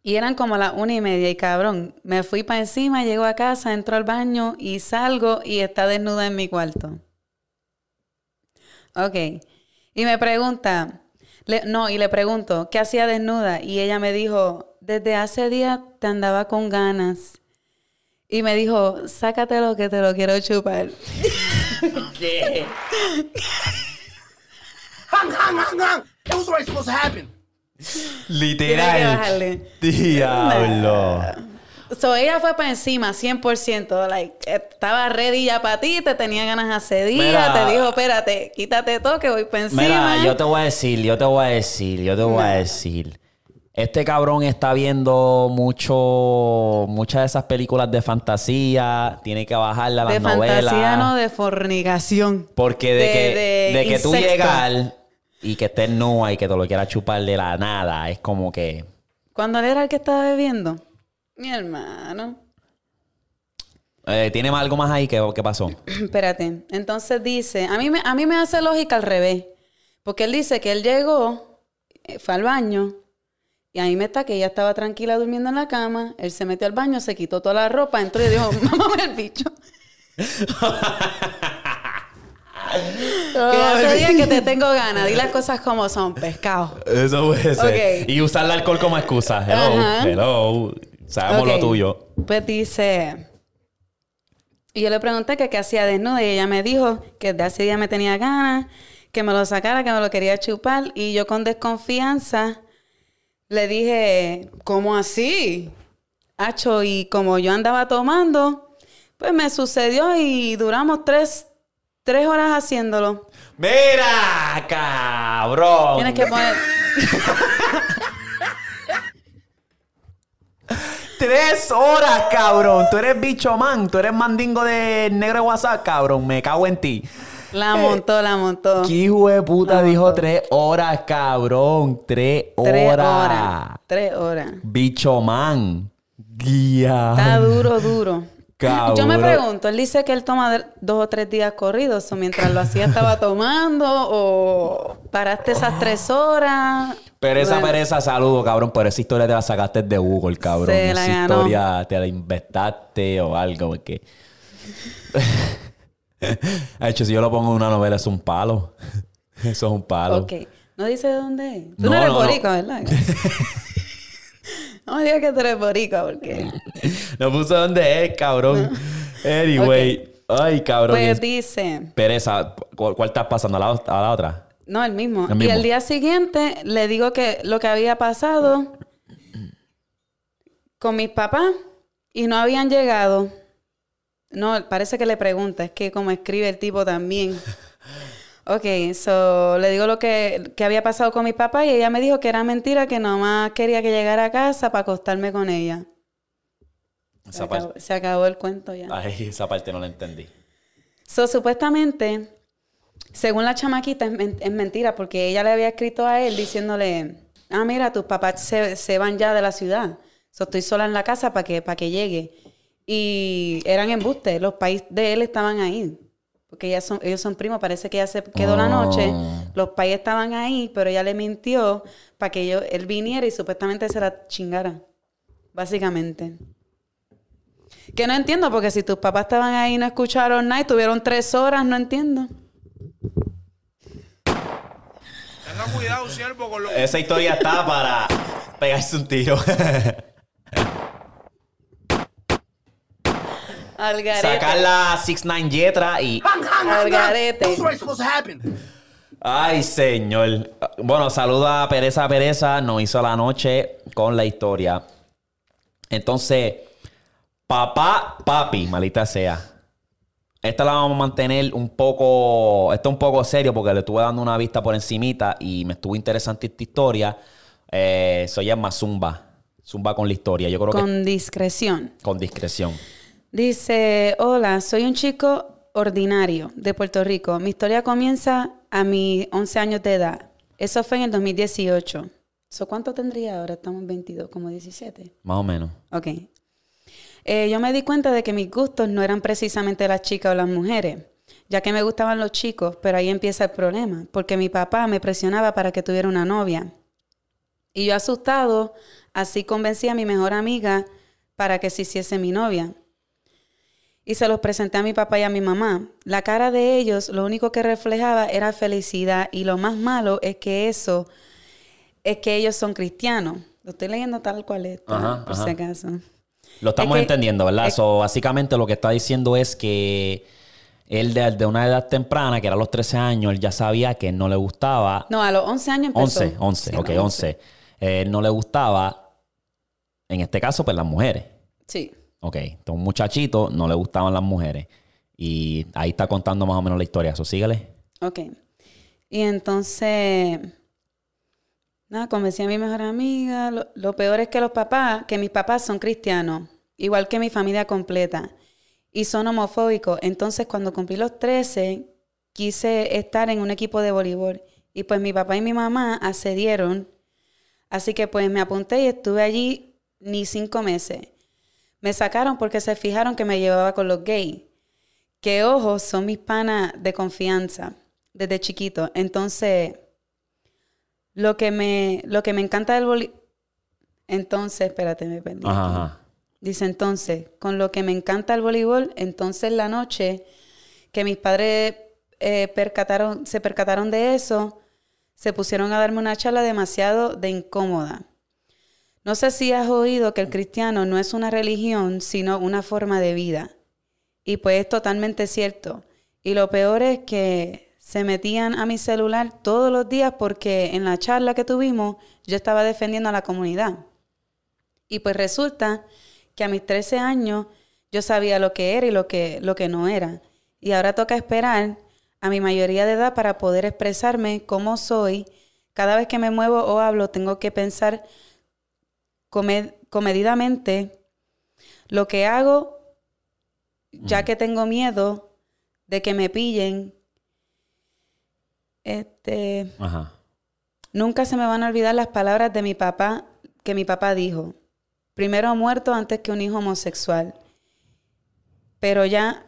Y eran como las una y media y cabrón, me fui para encima, llego a casa, entro al baño y salgo y está desnuda en mi cuarto. Ok. Y me pregunta, le- no, y le pregunto, ¿qué hacía desnuda? Y ella me dijo, desde hace días te andaba con ganas. Y me dijo, sácatelo que te lo quiero chupar. [LAUGHS] ¿Qué? Hang, hang, hang, hang. That was already supposed to happen. Tienes que Literal. Diablo. So, ella fue para encima, 100%. Like, estaba ready ya para ti, te tenía ganas hace día, Mira. te dijo, espérate, quítate todo que voy para encima. Mira, yo te voy a decir, yo te voy a decir, yo te voy a decir. Este cabrón está viendo mucho, muchas de esas películas de fantasía. Tiene que bajarla a las de novelas. fantasía, no de fornicación. Porque de, De- que, de de que tú llegar y que estés nua y que te lo quieras chupar de la nada, es como que. Cuando él era el que estaba bebiendo, mi hermano. eh, ¿Tiene algo más ahí que, que pasó? [CLEARS THROAT] Espérate. Entonces dice, a mí, me, a mí me hace lógica al revés. Porque él dice que él llegó, eh, fue al baño, y ahí me está que ella estaba tranquila durmiendo en la cama. Él se metió al baño, se quitó toda la ropa, entró y dijo, mámame el bicho. que hace días que te tengo ganas. Di las cosas como son, pescado. Eso puede ser. Ok. Y usar el alcohol como excusa. Hello, Ajá. hello. Sabemos lo tuyo. Pues dice. Y yo le pregunté que qué hacía desnuda y ella me dijo que de hace día me tenía ganas, que me lo sacara, que me lo quería chupar. Y yo con desconfianza le dije, ¿cómo así? Hacho, y como yo andaba tomando, pues me sucedió y duramos tres, tres horas haciéndolo. Mira, cabrón. Tienes que poner... [LAUGHS] Tres horas, cabrón. Tú eres bicho man. Tú eres mandingo de negro de WhatsApp, cabrón. Me cago en ti. La montó, la montó. ¿Qué hijo de puta dijo tres horas, cabrón? Tres horas. Tres horas. Tres horas. Bicho man. Guía. Está duro, duro. Cabrón. Yo me pregunto, él dice que él toma dos o tres días corridos, o mientras lo hacía estaba [LAUGHS] tomando, o paraste esas tres horas. Pereza, Bueno, pereza, saludo, cabrón. Pero esa historia te la sacaste de Google, cabrón. Se la esa ganó. historia te la inventaste o algo, porque. [LAUGHS] De hecho, si yo lo pongo en una novela, es un palo. [LAUGHS] Eso es un palo. Ok. No dice de dónde es. Tú No, no, eres no, no. boricua, ¿verdad? No me digas que tú eres boricua, porque... [LAUGHS] No puso dónde es, cabrón. Anyway. Ay, cabrón. Pues Es- dice... Pereza, ¿cu- ¿cuál estás pasando? ¿A la, a la otra? No, el mismo. El Y mismo. el día siguiente le digo que lo que había pasado con mis papás y no habían llegado. No, parece que le pregunta, es que como escribe el tipo también. [LAUGHS] Ok, so le digo lo que, que había pasado con mis papás y ella me dijo que era mentira, que nomás quería que llegara a casa para acostarme con ella. Se Esa, acabó, parte, se acabó el cuento ya. ay, esa parte no la entendí. So, supuestamente, según la chamaquita, es, men- es mentira, porque ella le había escrito a él diciéndole, ah, mira, tus papás se, se van ya de la ciudad. So, estoy sola en la casa para que, para que llegue. Y eran embustes, los países de él estaban ahí. Porque ellas son, ellos son primos, parece que ella se quedó la noche. Oh. Los países estaban ahí, pero ella le mintió para que yo, él viniera y supuestamente se la chingara. Básicamente. Que no entiendo, porque si tus papás estaban ahí y no escucharon nada y tuvieron tres horas, no entiendo. Tenga cuidado, siervo, con lo Esa historia está para pegarse un tiro. [LAUGHS] Al garete. Sacar la 6ix9ine Yetra y... Hang, hang, Al hang, hang. garete. That was already supposed to happen. Ay, señor. Bueno, saluda a Pereza Pereza. Nos hizo la noche con la historia. Entonces, papá, papi, malita sea. Esta la vamos a mantener un poco... Esto es un poco serio porque le estuve dando una vista por encimita y me estuvo interesante esta historia. Eh, se llama Zumba. Zumba con la historia. Yo creo que Con discreción. con discreción. Dice, hola, soy un chico ordinario de Puerto Rico. Mi historia comienza a mis 11 años de edad. Eso fue en el 2018. So, ¿Cuánto tendría ahora? Estamos en 22, como 17. Más o menos. Ok. Eh, yo me di cuenta de que mis gustos no eran precisamente las chicas o las mujeres, ya que me gustaban los chicos, pero ahí empieza el problema, porque mi papá me presionaba para que tuviera una novia. Y yo asustado, así convencí a mi mejor amiga para que se hiciese mi novia. Y se los presenté a mi papá y a mi mamá. La cara de ellos lo único que reflejaba era felicidad y lo más malo es que eso es que ellos son cristianos. Lo estoy leyendo tal cual está, Ajá, por ajá. si acaso. Lo estamos Es que- entendiendo, ¿verdad? es- So, básicamente lo que está diciendo es que él de, de una edad temprana, que era a los 13 años, él ya sabía que no le gustaba. No, a los 11 años empezó. 11, 11, Sí, ok, a los 11. Eh, no le gustaba, en este caso, pues las mujeres. Sí. Ok, entonces un muchachito no le gustaban las mujeres. Y ahí está contando más o menos la historia. Eso síguele. Ok. Y entonces, nada, convencí a mi mejor amiga. Lo, lo peor es que los papás, que mis papás son cristianos, igual que mi familia completa, y son homofóbicos. Entonces, cuando cumplí los 13, quise estar en un equipo de voleibol. Y pues mi papá y mi mamá accedieron. Así que pues me apunté y estuve allí ni cinco meses. Me sacaron porque se fijaron que me llevaba con los gays. Que ojos son mis panas de confianza desde chiquito. Entonces, lo que me, lo que me encanta del boli... Entonces, espérate, me perdí. Ajá, aquí. ajá. Dice entonces, con lo que me encanta el voleibol, entonces la noche que mis padres eh, percataron, se percataron de eso, se pusieron a darme una charla demasiado de incómoda. No sé si has oído que el cristiano no es una religión, sino una forma de vida. Y pues es totalmente cierto. Y lo peor es que se metían a mi celular todos los días porque en la charla que tuvimos yo estaba defendiendo a la comunidad. Y pues resulta que a mis 13 años yo sabía lo que era y lo que, lo que no era. Y ahora toca esperar a mi mayoría de edad para poder expresarme como soy. Cada vez que me muevo o hablo tengo que pensar comed- comedidamente lo que hago, ya que tengo miedo de que me pillen. Este, Ajá. Nunca se me van a olvidar las palabras de mi papá, que mi papá dijo. Primero muerto antes que un hijo homosexual. Pero ya,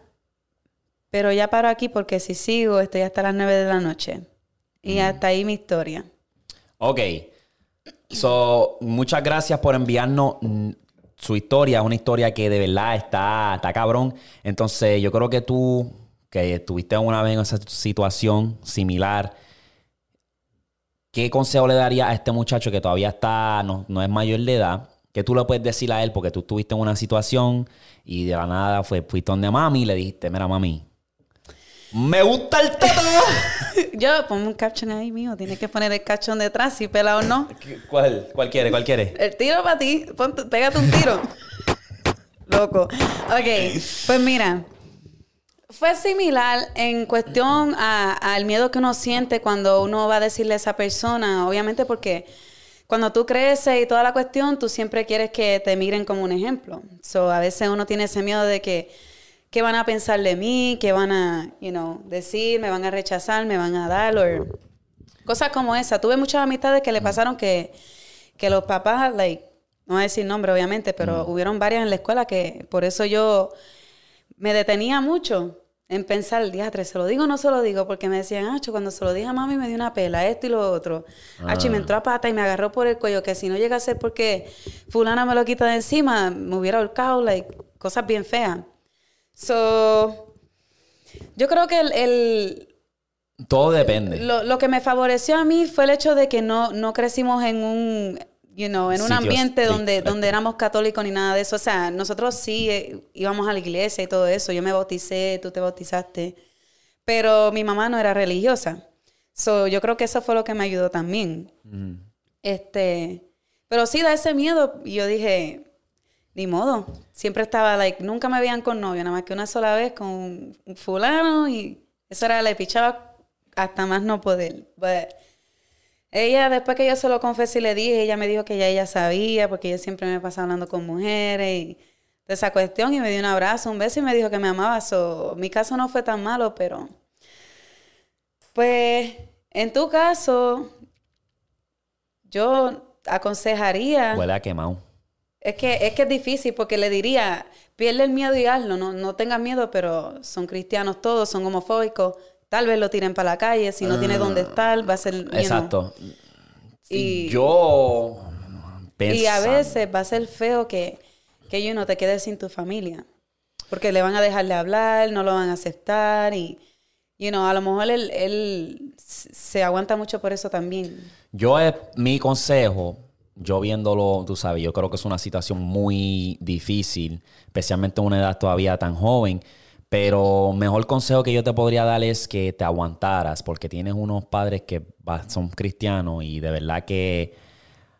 pero ya paro aquí porque si sigo estoy hasta las nueve de la noche. Y hasta ahí mi historia. Ok. So, muchas gracias por enviarnos su historia. Una historia que de verdad está, está cabrón. Entonces, yo creo que tú, que estuviste una vez en esa situación similar, ¿qué consejo le darías a este muchacho que todavía está, no, no es mayor de edad? ¿Qué tú le puedes decir a él? Porque tú estuviste en una situación y de la nada fue, fuiste donde mami y le dijiste, mira mami, me gusta el toto. [LAUGHS] Yo ponme un caption ahí mío. Tienes que poner el caption detrás, si pela o no. ¿Cuál? ¿Cuál quiere? ¿Cuál quiere? El tiro para ti. Ponte- pégate un tiro. [LAUGHS] Loco. Ok, pues mira. Fue similar en cuestión al miedo que uno siente cuando uno va a decirle a esa persona. Obviamente porque cuando tú creces y toda la cuestión, tú siempre quieres que te miren como un ejemplo. So, a veces uno tiene ese miedo de que qué van a pensar de mí, qué van a, you know, decir, me van a rechazar, me van a dar, o cosas como esa. Tuve muchas amistades que le pasaron que, que los papás, like, no voy a decir nombre obviamente, pero hubieron varias en la escuela que por eso yo me detenía mucho en pensar, diatre, ¿se lo digo o no se lo digo? Porque me decían, Acho, cuando se lo dije a mami me dio una pela, esto y lo otro. Acho, y me entró a pata y me agarró por el cuello, que si no llega a ser porque fulana me lo quita de encima, me hubiera ahorcado, like, cosas bien feas. So, yo creo que el, el- Todo depende. lo, lo que me favoreció a mí fue el hecho de que no, no crecimos en un, you know, en un ambiente donde, donde éramos católicos ni nada de eso. O sea, nosotros sí eh, íbamos a la iglesia y todo eso. Yo me bauticé, tú te bautizaste. Pero mi mamá no era religiosa. So, yo creo que eso fue lo que me ayudó también. Este, pero sí da ese miedo. Y yo dije, ni modo. Siempre estaba, like, nunca me veían con novio, nada más que una sola vez con un fulano y eso era, le pichaba hasta más no poder. But ella, después que yo se lo confesé y le dije, ella me dijo que ya ella sabía, porque yo siempre me pasaba hablando con mujeres y de esa cuestión, y me dio un abrazo, un beso y me dijo que me amaba. So, mi caso no fue tan malo, pero pues en tu caso, yo aconsejaría. Huele a quemado. Es que, es que es difícil porque le diría, pierde el miedo y hazlo, no, no tengas miedo, pero son cristianos todos, son homofóbicos, tal vez lo tiren para la calle, si no tiene dónde estar, va a ser... you know. Ah. Exacto. Y- yo Y a pensando- veces va a ser feo que, que you know, te quedes sin tu familia, porque le van a dejar de hablar, no lo van a aceptar y, you know, a lo mejor él, él se aguanta mucho por eso también. Yo, mi consejo, yo viéndolo, tú sabes, yo creo que es una situación muy difícil, especialmente en una edad todavía tan joven. Pero mejor consejo que yo te podría dar es que te aguantaras, porque tienes unos padres que son cristianos y de verdad que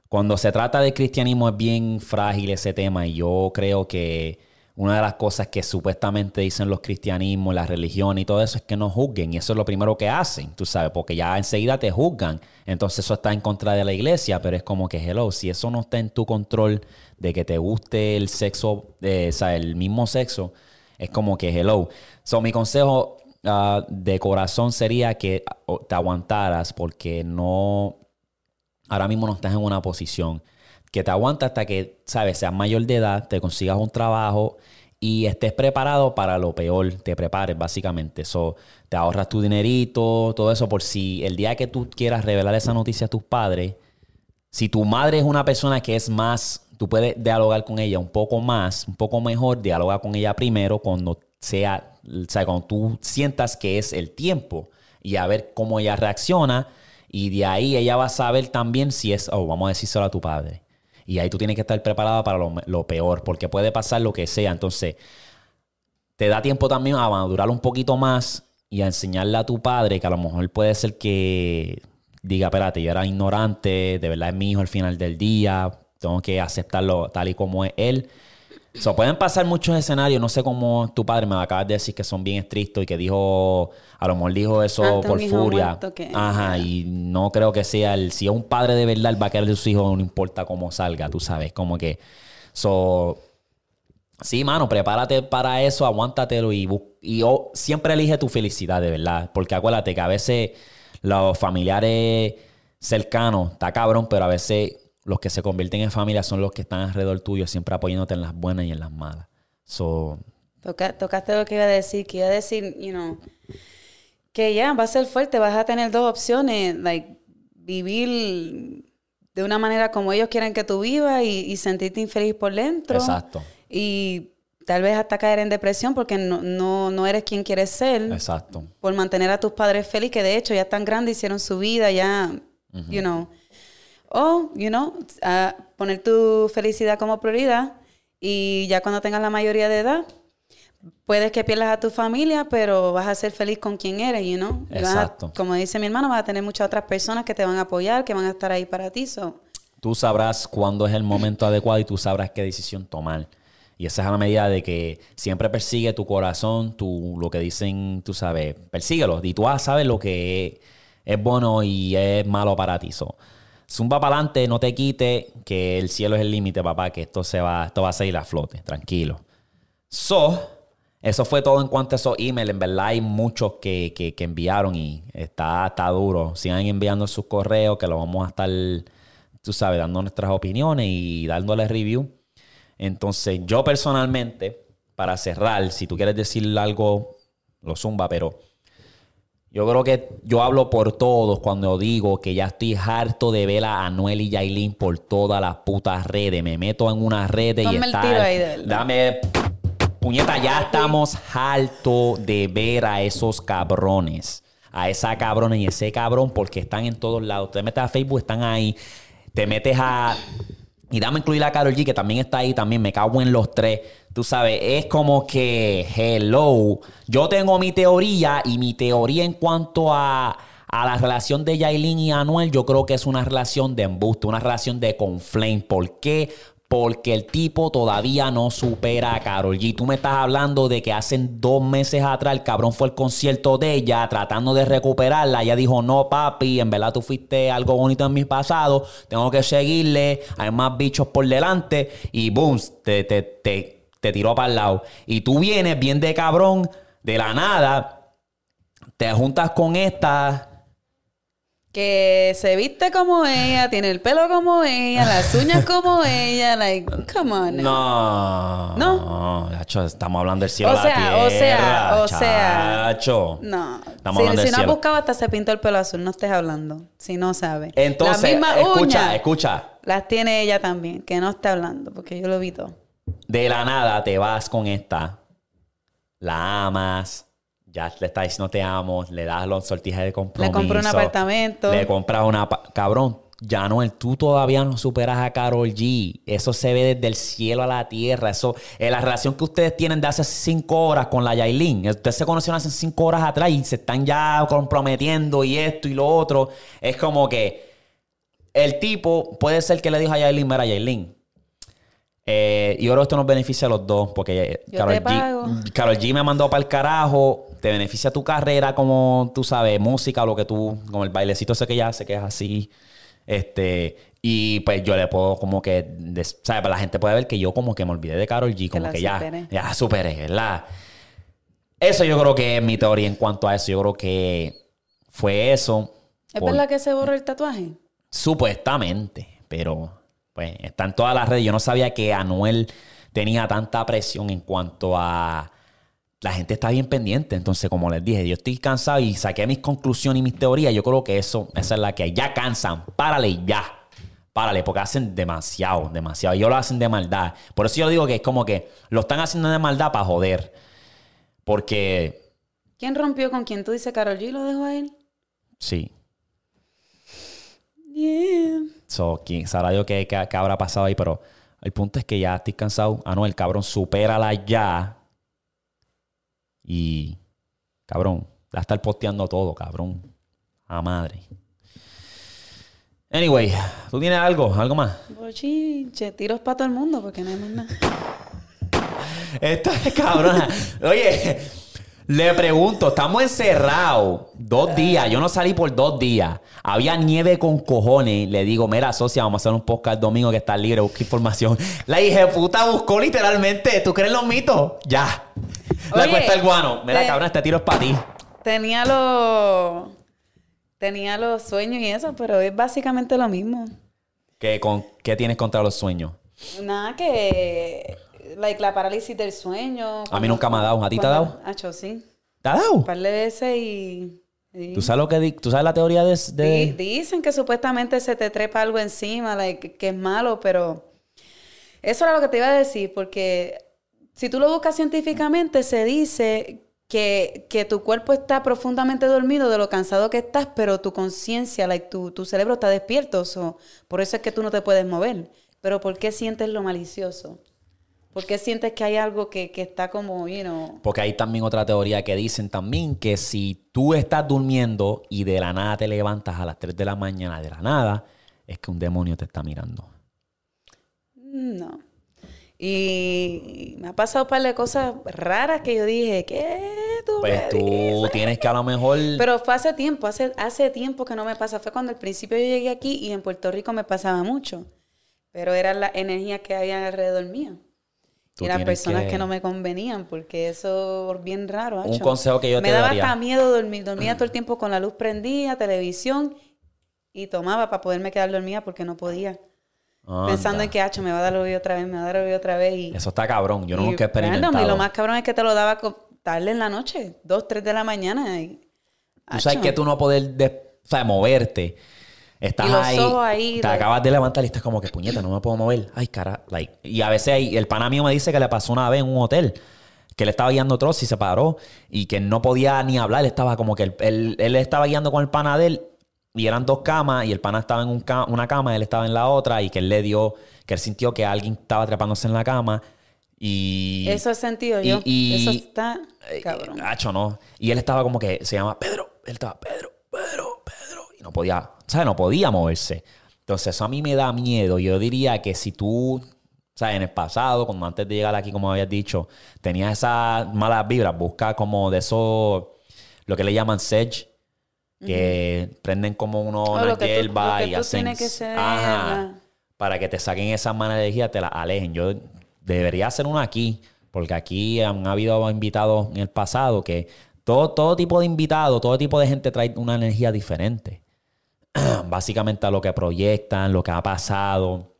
cuando se trata de cristianismo es bien frágil ese tema y yo creo que una de las cosas que supuestamente dicen los cristianismos, la religión y todo eso es que no juzguen y eso es lo primero que hacen, tú sabes, porque ya enseguida te juzgan. Entonces eso está en contra de la iglesia, pero es como que, hello, si eso no está en tu control de que te guste el sexo, eh, o sea, el mismo sexo, es como que, hello. So, mi consejo ah, de corazón sería que ah, te aguantaras porque no, ahora mismo no estás en una posición que te aguanta hasta que, sabes, seas mayor de edad, te consigas un trabajo y estés preparado para lo peor, te prepares básicamente. Eso te ahorras tu dinerito, todo eso por si el día que tú quieras revelar esa noticia a tus padres, si tu madre es una persona que es más, tú puedes dialogar con ella un poco más, un poco mejor, dialoga con ella primero cuando sea, o sea, cuando tú sientas que es el tiempo y a ver cómo ella reacciona y de ahí ella va a saber también si es, oh, vamos a decírselo a tu padre. Y ahí tú tienes que estar preparada para lo, peor, porque puede pasar lo que sea. Entonces, te da tiempo también a madurar un poquito más y a enseñarle a tu padre que a lo mejor puede ser que diga, espérate, yo era ignorante, de verdad es mi hijo al final del día, tengo que aceptarlo tal y como es él. So, pueden pasar muchos escenarios, no sé cómo tu padre me acabas de decir que son bien estrictos y que dijo, a lo mejor dijo eso por furia. que- Ajá, y no creo que sea el, si es un padre de verdad, él va a querer a sus hijos, no importa cómo salga, tú sabes, como que, so, Sí, mano, prepárate para eso, aguántatelo y, y oh, siempre elige tu felicidad, de verdad. Porque acuérdate que a veces los familiares cercanos, está cabrón, pero a veces los que se convierten en familia son los que están alrededor tuyo, siempre apoyándote en las buenas y en las malas. So, Toca- tocaste lo que iba a decir, que iba a decir, you know, que ya va a ser fuerte, vas a tener dos opciones, like, vivir de una manera como ellos quieren que tú vivas y, y sentirte infeliz por dentro. Exacto. Y tal vez hasta caer en depresión porque no, no, no eres quien quieres ser exacto. por mantener a tus padres felices, que de hecho ya están grandes, hicieron su vida, ya, you know. O, you know, a poner tu felicidad como prioridad y ya cuando tengas la mayoría de edad, puedes que pierdas a tu familia, pero vas a ser feliz con quien eres, you know. A- Exacto. como dice mi hermano, vas a tener muchas otras personas que te van a apoyar, que van a estar ahí para ti. So, Tú sabrás cuándo es el momento adecuado y tú sabrás qué decisión tomar. Y esa es la medida de que siempre persigue tu corazón, tu, lo que dicen, tú sabes, persíguelo. Y tú a saber lo que es, es bueno y es malo para ti. So, zumba para adelante, no te quite, que el cielo es el límite, papá, que esto se va, esto va a seguir a flote, tranquilo. So, eso fue todo en cuanto a esos emails. En verdad hay muchos que, que- enviaron y está, está duro. Sigan enviando sus correos que lo vamos a estar, tú sabes, dando nuestras opiniones y dándole review. Entonces, yo personalmente, para cerrar, si tú quieres decir algo, lo zumba, pero yo creo que yo hablo por todos cuando digo que ya estoy harto de ver a Anuel y Yailin por todas las putas redes. Me meto en una red y Ponme el está. tiro ahí de. Dame. Puñeta, ya estamos hartos de ver a esos cabrones. A esa cabrona y ese cabrón porque están en todos lados. Te metes a Facebook, están ahí. Te metes a. Y dame incluir a Karol G, que también está ahí, también me cago en los tres. Tú sabes, es como que, hello. Yo tengo mi teoría y mi teoría en cuanto a, a la relación de Yailin y Anuel, yo creo que es una relación de embuste, una relación de conflame. ¿Por qué? Porque el tipo todavía no supera a Karol G. Tú me estás hablando de que hace dos meses atrás el cabrón fue al concierto de ella tratando de recuperarla. Ella dijo, no papi, en verdad tú fuiste algo bonito en mi pasado. Tengo que seguirle. Hay más bichos por delante. Y boom, te, te, te, te tiró para el lado. Y tú vienes bien de cabrón, de la nada. Te juntas con esta. Que se viste como ella, tiene el pelo como ella, las uñas como ella, like, come on. No. ¿No? Chacho, estamos hablando del cielo O a la sea, o sea, tierra, o sea. chacho. No. Estamos Si, hablando si del no has cielo. buscado hasta se pintó el pelo azul, no estés hablando. Si no sabes. Entonces, Las mismas escucha, uñas escucha. Las tiene ella también, que no esté hablando, porque yo lo vi todo. De la nada te vas con esta. La amas. Ya le estás diciendo te amo. Le das los sortijas de compromiso. compró un apartamento. Le compras una... Cabrón, ya no, tú todavía no superas a Carol G. Eso se ve desde el cielo a la tierra. Eso, eh, la relación que ustedes tienen de hace cinco horas con la Yailin. Ustedes se conocieron hace cinco horas atrás y se están ya comprometiendo y esto y lo otro. Es como que el tipo puede ser que le dijo a Yailin, mira, Yailin. Eh, y ahora esto nos beneficia a los dos, porque Yo te pago. G, Karol G me mandó para el carajo, te beneficia tu carrera como tú sabes, música, lo que tú, como el bailecito ese que ya hace, que es así. Este, y pues yo le puedo como que, ¿sabes? La gente puede ver que yo como que me olvidé de Carol G, como la que, ya, superé. ya superé, ¿verdad? Eso yo creo que es mi teoría en cuanto a eso. Yo creo que fue eso. ¿Es por- verdad que se borró el tatuaje? Supuestamente, pero pues está en todas las redes. Yo no sabía que Anuel tenía tanta presión en cuanto a la gente está bien pendiente. Entonces, como les dije, yo estoy cansado y saqué mis conclusiones y mis teorías. Yo creo que eso, esa es la que ya cansan. Párale ya. Párale, porque hacen demasiado, demasiado. Y ellos lo hacen de maldad. Por eso yo digo que es como que lo están haciendo de maldad para joder. Porque, ¿Quién rompió con quién? ¿Tú dices Carol G lo dejó a él? sí. Yeah. So, quién sabrá yo qué, qué- qué habrá pasado ahí, pero el punto es que ya estoy cansado. Ah, no, el cabrón, supérala ya. Y, cabrón, va a estar posteando todo, cabrón. A madre. Anyway, ¿tú tienes algo? ¿Algo más? Bochinche, tiros para todo el mundo porque no hay más nada. [LAUGHS] Esta es cabrona. Oye, le pregunto, estamos encerrados dos días. Yo no salí por dos días. Había nieve con cojones. Le digo, mira, socia, vamos a hacer un podcast el domingo que está libre, busca información. La hija puta buscó literalmente. ¿Tú crees los mitos? Ya. La Oye, cuesta el guano. Mira, te- cabrón, este tiro es para ti. Tenía los... Tenía los sueños y eso, pero es básicamente lo mismo. ¿Qué, con, ¿Qué tienes contra los sueños? Nada que... Like, la parálisis del sueño. A mí nunca me ha dado. ¿A ti te ha dado? Hacho, sí. ¿Te ha dado? Un par de veces y... ¿Tú sabes lo que ¿Tú sabes la teoría de, de- dicen que supuestamente se te trepa algo encima, like, que es malo, pero eso era lo que te iba a decir, porque si tú lo buscas científicamente, se dice que, que tu cuerpo está profundamente dormido de lo cansado que estás, pero tu conciencia, like, tu, tu cerebro está despierto, so, por eso es que tú no te puedes mover. Pero ¿por qué sientes lo malicioso? ¿Por qué sientes que hay algo que, que está como, you know... Porque hay también otra teoría que dicen también que si tú estás durmiendo y de la nada te levantas a las 3 de la mañana de la nada, es que un demonio te está mirando. No. Y me ha pasado un par de cosas raras que yo dije, ¿qué tú Pues me tú dices? tienes que a lo mejor... Pero fue hace tiempo, hace, hace tiempo que no me pasa. Fue cuando al principio yo llegué aquí y en Puerto Rico me pasaba mucho. Pero eran las energías que había alrededor mío. Tú y las personas que... que- no me convenían, porque eso es bien raro. Un consejo que yo me te daba hasta miedo dormir. Dormía todo el tiempo con la luz prendida, televisión, y tomaba para poderme quedar dormida porque no podía. Pensando en que, hacho, me va a dar oído otra vez, me va a dar oído otra vez. Y, Eso está cabrón. Yo y nunca he random, experimentado. Y lo más cabrón es que te lo daba tarde en la noche, dos, tres de la mañana. Y, Tú sabes que tú no poder de- o sea, moverte. Estás Y los ahí, ojos ahí, te acabas de levantar y estás como que puñeta, no me puedo mover. Ay, cara. Like, y a veces hay- el pana mío me dice que le pasó una vez en un hotel que le estaba guiando otro y se paró y que no podía ni hablar. Estaba como que él, él, él estaba guiando con el pana de él y eran dos camas y el pana estaba en un ca- una cama, él estaba en la otra y que él le dio, que él sintió que alguien estaba trepándose en la cama y... Eso he sentido y- yo. y- Eso está eh, cabrón. Gacho, no. Y él estaba como que se llama Pedro. Él estaba Pedro, Pedro, Pedro. Y no podía, ¿sabes? No podía moverse. Entonces, eso a mí me da miedo. Yo diría que si tú, ¿sabes? En el pasado, cuando antes de llegar aquí, como habías dicho, tenías esas malas vibras, busca como de eso, lo que le llaman sedge. Que prenden como uno, una hierba y hacen. que hacer, Ajá. Para que te saquen esa mala energía, te la alejen. Yo debería hacer una aquí, porque aquí han habido invitados en el pasado que todo, todo tipo de invitados, todo tipo de gente trae una energía diferente. [CLEARS THROAT] Básicamente a lo que proyectan, lo que ha pasado.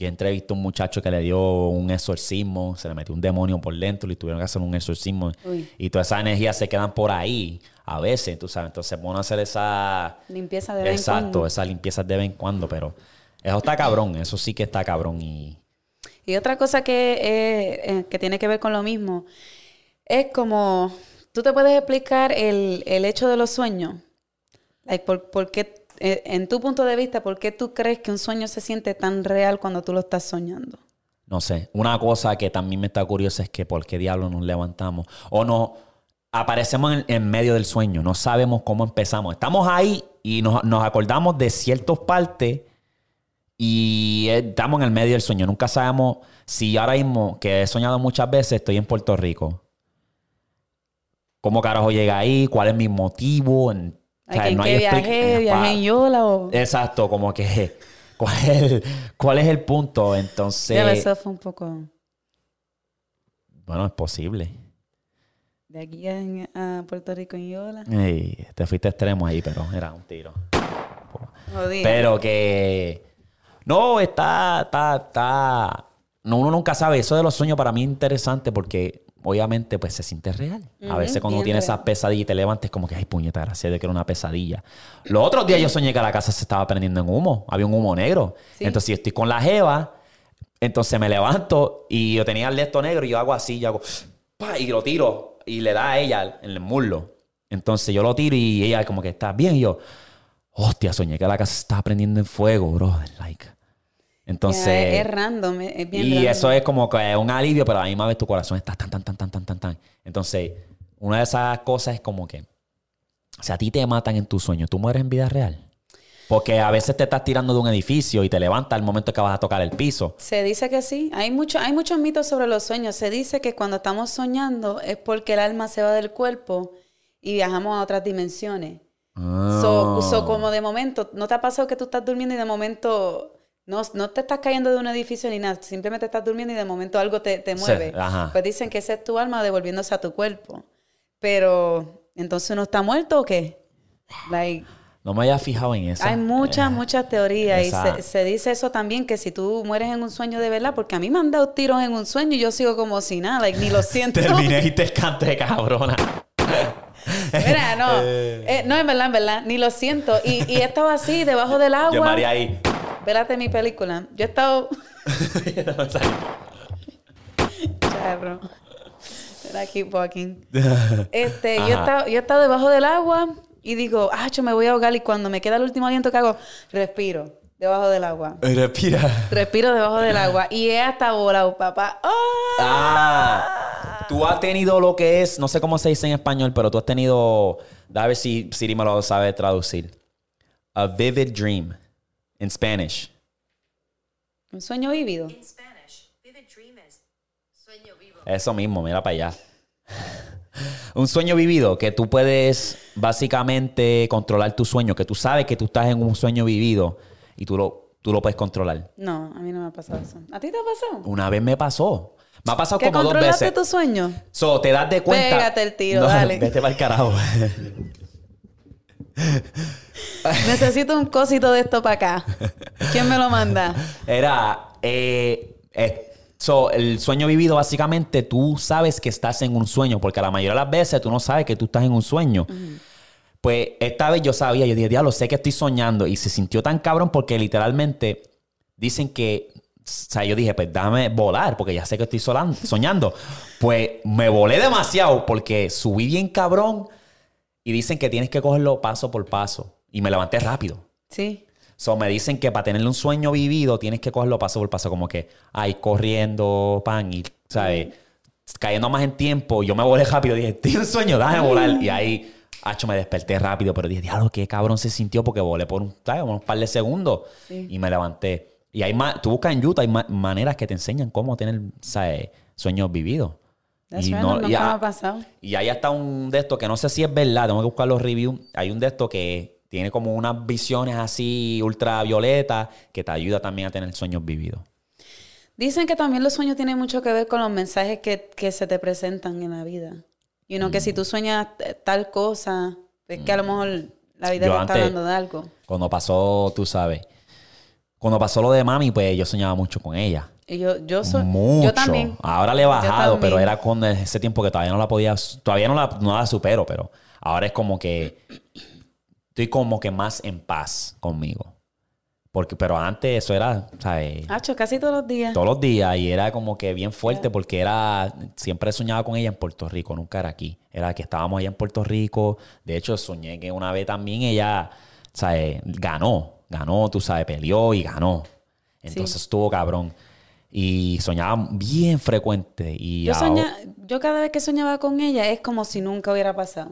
Yo entrevisté a un muchacho que le dio un exorcismo, se le metió un demonio por dentro y tuvieron que hacer un exorcismo. Uy. Y todas esas energías se quedan por ahí a veces, tú sabes. Entonces, bueno hacer esa, Limpieza de vez en Exacto, cuando. esas limpiezas de vez en cuando, pero eso está cabrón, eso sí que está cabrón y Y otra cosa que, eh, eh, que tiene que ver con lo mismo es como, tú te puedes explicar el, el hecho de los sueños. Like, ¿por, por qué, en tu punto de vista, por qué tú crees que un sueño se siente tan real cuando tú lo estás soñando? No sé. Una cosa que también me está curiosa es que por qué diablos nos levantamos. O no aparecemos en, medio del sueño. No sabemos cómo empezamos. Estamos ahí y nos, nos acordamos de ciertas partes y eh, estamos en el medio del sueño. Nunca sabemos si ahora mismo, que he soñado muchas veces, estoy en Puerto Rico. ¿Cómo carajo llega ahí? ¿Cuál es mi motivo? O sea, ¿En Yola o...? Exacto, como que [LAUGHS] ¿cuál es el, cuál es el punto? Ya, Entonces, eso fue un poco... bueno, es posible. De aquí a, a Puerto Rico en Yola. Ey, te fuiste extremo ahí, pero era un tiro. Jodida. Pero que. No, está, está, está. No, uno nunca sabe. Eso de los sueños para mí es interesante porque obviamente pues se siente real. A veces cuando tiene esas pesadillas y te levantes como que, ay, puñeta, gracias de que era una pesadilla. Los otros días yo soñé que la casa se estaba prendiendo en humo. Había un humo negro. Sí. Entonces yo estoy con la jeva. Entonces me levanto y yo tenía el esto negro y yo hago así, yo hago pa, y lo tiro y le da a ella en el muslo. Entonces yo lo tiro y ella como que está bien y yo, hostia, soñé que la casa se estaba prendiendo en fuego, bro. Like. Entonces, es, es random, es, es bien y random. eso es como que un alivio, pero a la misma vez tu corazón está tan, tan, tan, tan, tan, tan, tan. Entonces, una de esas cosas es como que, si a ti te matan en tu sueño, ¿tú mueres en vida real? Porque a veces te estás tirando de un edificio y te levantas al momento que vas a tocar el piso. Se dice que sí. Hay, mucho, hay muchos mitos sobre los sueños. Se dice que cuando estamos soñando es porque el alma se va del cuerpo y viajamos a otras dimensiones. So, Ah. so, como de momento, ¿no te ha pasado que tú estás durmiendo y de momento no, no te estás cayendo de un edificio ni nada? Simplemente estás durmiendo y de momento algo te, te Sí, mueve. ajá. Pues dicen que esa es tu alma devolviéndose a tu cuerpo. Pero, ¿entonces uno está muerto o qué? Like, No me había fijado en eso. hay muchas, muchas teorías. Y se, se dice eso también, que si tú mueres en un sueño de verdad, porque a mí me han dado tiros en un sueño y yo sigo como si nada, like, ni lo [LAUGHS] siento. Terminé y te canté, cabrona. Mira, no. [LAUGHS] Eh, no, en verdad, en verdad, ni lo siento. Y, y he estado así, debajo del agua. Yo María ahí. Vérate mi película. Yo he estado... [LAUGHS] Charro. Era keep walking. Este, yo he, estado, yo he estado debajo del agua y digo, ah, yo me voy a ahogar. Y cuando me queda el último aliento que hago, respiro debajo del agua. Respira. Respiro debajo del agua. Y he hasta volado, papá. ¡Ah! Ah, tú has tenido lo que es, no sé cómo se dice en español, pero tú has tenido, a ver si Siri me lo sabe traducir. A vivid dream en Spanish. Un sueño vívido. In Spanish, vivid dream is sueño vivo. Eso mismo, mira para allá. [LAUGHS] Un sueño vivido, que tú puedes básicamente controlar tu sueño, que tú sabes que tú estás en un sueño vivido y tú lo, tú lo puedes controlar. No, a mí no me ha pasado eso. ¿A ti te ha pasado? Una vez me pasó. Me ha pasado ¿Que como dos controlaste veces. tu sueño? So, te das de cuenta. Pégate el tiro, dale. [LAUGHS] Vete para el carajo. [LAUGHS] [LAUGHS] Necesito un cosito de esto para acá. ¿Quién me lo manda? Era. eh, eh, so, el sueño vivido, básicamente, tú sabes que estás en un sueño, porque la mayoría de las veces tú no sabes que tú estás en un sueño. Pues esta vez yo sabía, yo dije, diablo, sé que estoy soñando. Y se sintió tan cabrón porque literalmente dicen que. O sea, yo dije, pues déjame volar, porque ya sé que estoy soñando. Pues me volé demasiado porque subí bien cabrón y dicen que tienes que cogerlo paso por paso. Y me levanté rápido. Sí. So, me dicen que para tener un sueño vivido tienes que cogerlo paso por paso, como que, ay, corriendo, pan, y, ¿sabes? Cayendo más en tiempo, yo me volé rápido, dije, en un sueño, déjame volar. Y ahí, hacho, me desperté rápido, pero dije, diablo, qué cabrón se sintió porque volé por un, ¿sabes? unos par de segundos Sí. y me levanté. Y hay más, tú buscas en YouTube, hay ma- maneras que te enseñan cómo tener, ¿sabes? Sueños vividos. That's Y no- y ha pasado. y hay hasta un de esto que no sé si es verdad, tengo que buscar los reviews. Hay un de esto que tiene como unas visiones así ultravioletas que te ayuda también a tener sueños vividos. Dicen que también los sueños tienen mucho que ver con los mensajes que, que se te presentan en la vida. Y uno Mm. que si tú sueñas tal cosa, es que a lo mejor la vida Yo te está hablando de algo. Cuando pasó, tú sabes, cuando pasó lo de mami, pues yo soñaba mucho con ella. Y yo, yo soy. mucho. Yo también. Ahora le he bajado, pero era con ese tiempo que todavía no la podía, todavía no la, no la supero, pero ahora es como que estoy como que más en paz conmigo. Porque, pero antes eso era, ¿sabes? Hacho, casi todos los días. Todos los días y era como que bien fuerte porque era, siempre soñaba con ella en Puerto Rico, nunca era aquí. Era que estábamos allá en Puerto Rico. De hecho, soñé que una vez también ella, ¿sabes? Ganó, ganó, tú sabes, peleó y ganó. Entonces estuvo cabrón. Y soñaba bien frecuente. Y Yo, ahora- soña- yo cada vez que soñaba con ella es como si nunca hubiera pasado.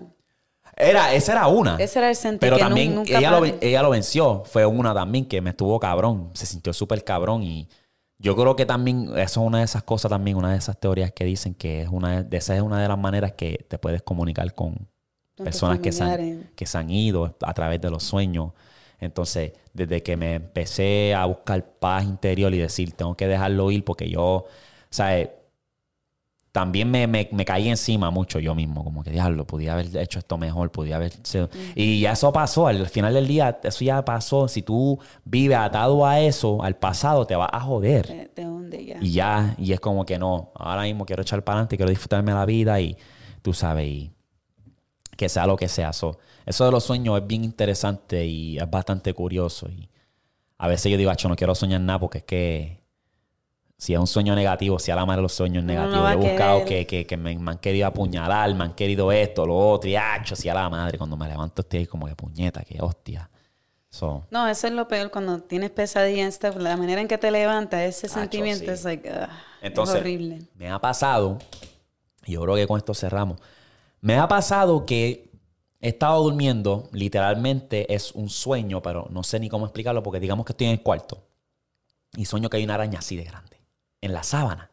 Era, esa era una. Ese era el sentir Pero que también nunca ella lo, ella lo venció. Fue una también que me estuvo cabrón. Se sintió súper cabrón. Y yo creo que también, eso es una de esas cosas también, una de esas teorías que dicen que es una de esa es una de las maneras que te puedes comunicar con personas que se, han, que se han ido a través de los sueños. Entonces, desde que me empecé a buscar paz interior y decir, tengo que dejarlo ir porque yo, ¿sabes? También me, me, me caí encima mucho yo mismo, como que diablo, podía haber hecho esto mejor, podía haber sido... Y ya eso pasó, al final del día, eso ya pasó. Si tú vives atado a eso, al pasado, te vas a joder. Te hunde ya. Y ya, y es como que no, ahora mismo quiero echar para adelante, quiero disfrutarme la vida y tú sabes, y que sea lo que sea. So, eso de los sueños es bien interesante y es bastante curioso. Y a veces yo digo, "Acho, no quiero soñar nada porque es que si es un sueño negativo, si a la madre los sueños no negativos, a he buscado que, que, que me, me han querido apuñalar, me han querido esto, lo otro, y acho, si a la madre, cuando me levanto estoy ahí como que puñeta, que hostia. So, No, eso es lo peor cuando tienes pesadillas, stuff, la manera en que te levantas, ese Acho, sentimiento sí. es like, Entonces, es horrible. me ha pasado, y yo creo que con esto cerramos, me ha pasado que he estado durmiendo, literalmente es un sueño, pero no sé ni cómo explicarlo porque digamos que estoy en el cuarto y sueño que hay una araña así de grande, en la sábana.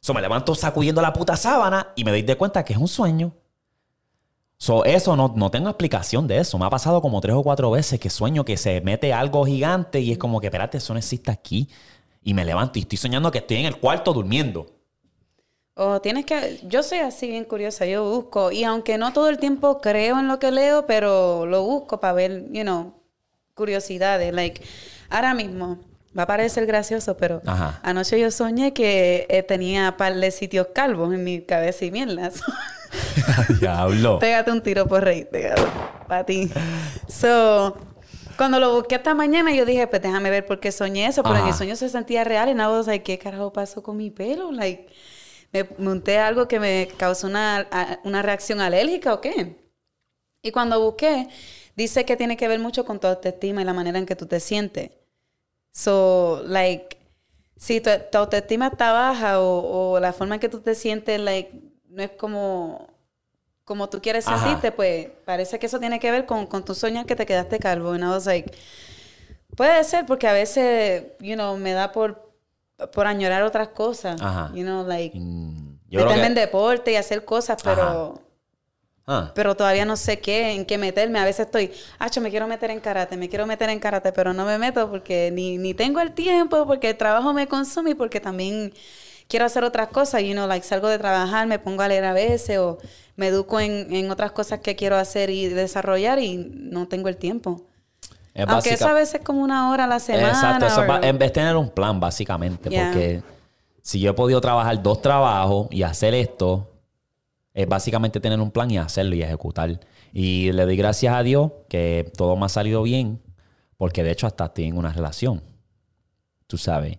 So, me levanto sacudiendo la puta sábana y me doy de cuenta que es un sueño. So, eso no, no tengo explicación de eso. Me ha pasado como tres o cuatro veces que sueño que se mete algo gigante y es como que, espérate, eso no existe aquí. Y me levanto y estoy soñando que estoy en el cuarto durmiendo. O tienes que, yo soy así bien curiosa, yo busco, y aunque no todo el tiempo creo en lo que leo, pero lo busco para ver, you know, curiosidades. Like, ahora mismo, va a parecer gracioso, pero Ajá. anoche yo soñé que eh, tenía par de sitios calvos en mi cabeza y mierdas. [LAUGHS] Diablo. Pégate un tiro por reírte, para ti. So, cuando lo busqué esta mañana, yo dije, pues déjame ver por qué soñé eso, pero en el sueño se sentía real y nada, was like, ¿qué carajo pasó con mi pelo? Like, me monté algo que me causó una, una reacción alérgica o qué. Y cuando busqué, dice que tiene que ver mucho con tu autoestima y la manera en que tú te sientes. So, like, si tu, tu autoestima está baja o, o la forma en que tú te sientes, like, no es como, como tú quieres Ajá. sentirte, pues parece que eso tiene que ver con, con tu sueño que te quedaste calvo. I was like, puede ser porque a veces, you know, me da por, por añorar otras cosas. Ajá. You know, like, Mm, Yo creo meterme en deporte y hacer cosas, pero... Ah, Pero todavía no sé qué, en qué meterme. A veces estoy, acho, me quiero meter en karate, me quiero meter en karate, pero no me meto porque ni, ni tengo el tiempo, porque el trabajo me consume y porque también quiero hacer otras cosas. You know, like salgo de trabajar, me pongo a leer a veces o me educo en, en otras cosas que quiero hacer y desarrollar y no tengo el tiempo. Es Aunque básica- eso a veces es como una hora a la semana. Exacto, eso es en vez de tener un plan, básicamente. Yeah. Porque si yo he podido trabajar dos trabajos y hacer esto, es básicamente tener un plan y hacerlo y ejecutar. Y le doy gracias a Dios que todo me ha salido bien, porque de hecho hasta estoy en una relación, tú sabes.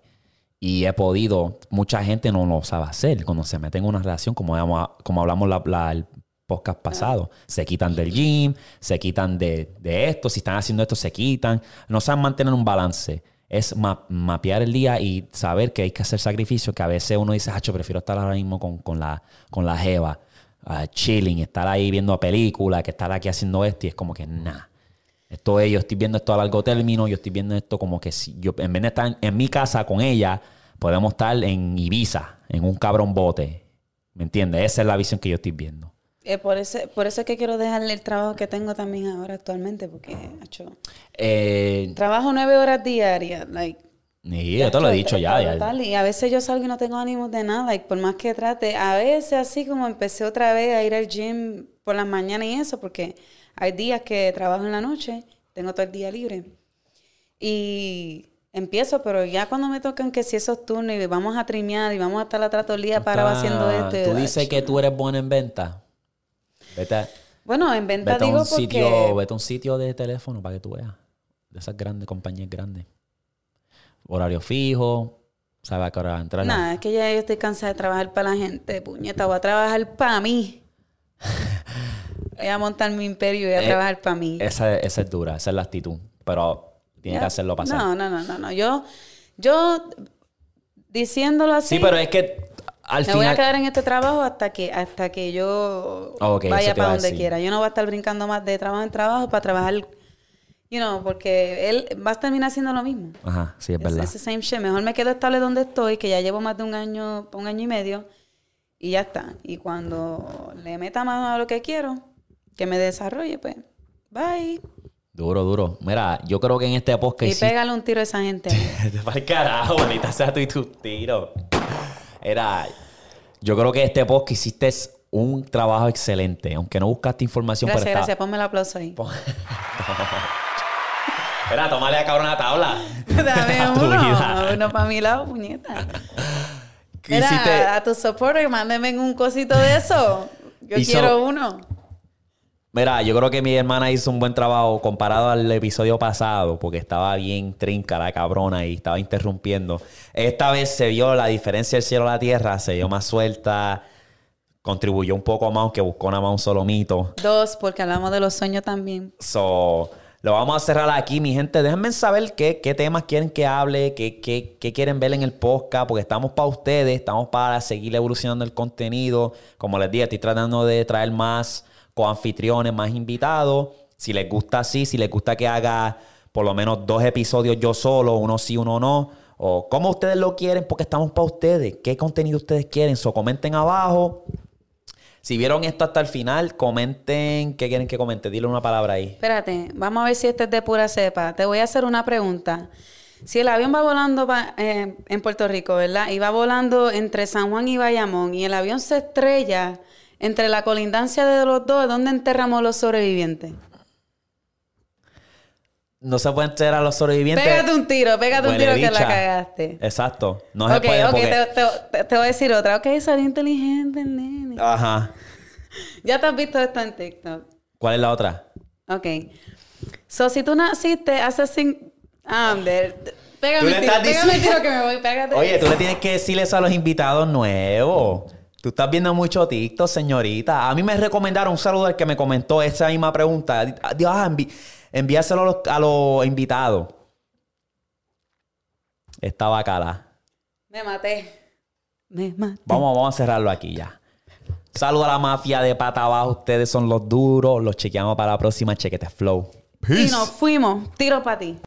Y he podido, mucha gente no lo sabe hacer cuando se mete en una relación, como, hablamos- como hablamos la, la- el podcast pasado. Se quitan del gym, se quitan de, de esto, si están haciendo esto, se quitan. No saben mantener un balance. Es ma- mapear el día y saber que hay que hacer sacrificios, que a veces uno dice, yo prefiero estar ahora mismo con, con la, con la jeva, ah, chilling, estar ahí viendo películas, que estar aquí haciendo esto, y es como que nada. Esto es, yo estoy viendo esto a largo término, yo estoy viendo esto como que si yo, en vez de estar en, en mi casa con ella, podemos estar en Ibiza, en un cabrón bote. ¿Me entiendes? Esa es la visión que yo estoy viendo. Eh, por, eso, por eso es que quiero dejarle el trabajo que tengo también ahora actualmente, porque, acho, Eh, trabajo nueve horas diarias, like, y yo te lo he dicho ya. Ya. Y a veces yo salgo y no tengo ánimos de nada, like, por más que trate. A veces así como empecé otra vez a ir al gym por las mañanas y eso, porque hay días que trabajo en la noche, tengo todo el día libre. Y empiezo, pero ya cuando me tocan que si esos turnos y vamos a trimear y vamos a estar atrás todo el día parado haciendo esto. Tú y- dices que tú eres buena en venta. Vete a, Bueno, en venta vete a digo un porque... sitio, vete a un sitio de teléfono para que tú veas. De esas grandes compañías grandes. horario fijo, sabe a qué hora va a entrar. Nada, es que ya yo estoy cansada de trabajar para la gente, puñeta, voy a trabajar para mí. voy a montar mi imperio y voy a Eh, trabajar para mí. Esa, esa es dura, esa es la actitud. Pero tiene Ya. que hacerlo pasar. No, no, no, no, no. Yo, yo diciéndolo así, sí, pero es que al me voy a quedar en este trabajo hasta que, hasta que yo Ah, vaya para donde quiera. Yo no voy a estar brincando más de trabajo en trabajo para trabajar, you know, porque él va a terminar haciendo lo mismo. Ajá, sí, es Es verdad. ese same shit. Mejor me quedo estable donde estoy, que ya llevo más de un año, un año y medio, y ya está. Y cuando le meta mano a lo que quiero, que me desarrolle, pues, bye. Duro, duro. Mira, yo creo que en este podcast Y pégale un tiro a esa gente. [LAUGHS] Te va al carajo, bonita sea tú y tu tiro. Era. Yo creo que este podcast hiciste un trabajo excelente. Aunque no buscaste información, Gracias, está- gracias. Ponme el aplauso ahí. [LAUGHS] Era, tómale acá una tabla. [LAUGHS] Dame uno. Uno para mi lado, puñeta. ¿Qué Mira, hiciste? a tu supporter, mándeme un cosito de eso. Yo Hizo- quiero uno. Mira, yo creo que mi hermana hizo un buen trabajo comparado al episodio pasado, porque estaba bien trinca la cabrona y estaba interrumpiendo. Esta vez se vio la diferencia del cielo a la tierra, se vio más suelta, contribuyó un poco más, aunque buscó nada más un solo mito. Dos, porque hablamos de los sueños también. So, lo vamos a cerrar aquí, mi gente. Déjenme saber qué, qué temas quieren que hable, qué, qué- qué quieren ver en el podcast, porque estamos para ustedes, estamos para seguir evolucionando el contenido. Como les dije, estoy tratando de traer más coanfitriones, más invitados. Si les gusta así, si les gusta que haga por lo menos dos episodios yo solo, uno sí, uno no. O como ustedes lo quieren, porque estamos para ustedes. ¿Qué contenido ustedes quieren? So, comenten abajo. Si vieron esto hasta el final, comenten. ¿Qué quieren que comente? Dile una palabra ahí. Espérate, vamos a ver si este es de pura cepa. Te voy a hacer una pregunta. Si el avión va volando eh, en Puerto Rico, ¿verdad? Y va volando entre San Juan y Bayamón y el avión se estrella entre la colindancia de los dos, ¿dónde enterramos los sobrevivientes? No se pueden enterar a los sobrevivientes. Pégate un tiro, pégate un tiro que la cagaste. Exacto. No se ok, puede ok, porque... te, te- te voy a decir otra. Ok, salió inteligente el nene. Ajá. [LAUGHS] Ya te has visto esto en TikTok. ¿Cuál es la otra? Ok. So, si tú naciste hace cinco... Ah, Pégame el tiro, pégame el tiro que me voy, pégate. Oye, tú le tienes que decir eso a los invitados nuevos. Tú estás viendo mucho TikTok, señorita. A mí me recomendaron un saludo al que me comentó esa misma pregunta. Dios, ah, envi- envíaselo a los, a los invitados. Esta bacala. Me maté. Me maté. Vamos, vamos a cerrarlo aquí ya. Saludo a la mafia de pata abajo. Ustedes son los duros. Los chequeamos para la próxima Chequete Flow. Y nos fuimos. Tiro para ti.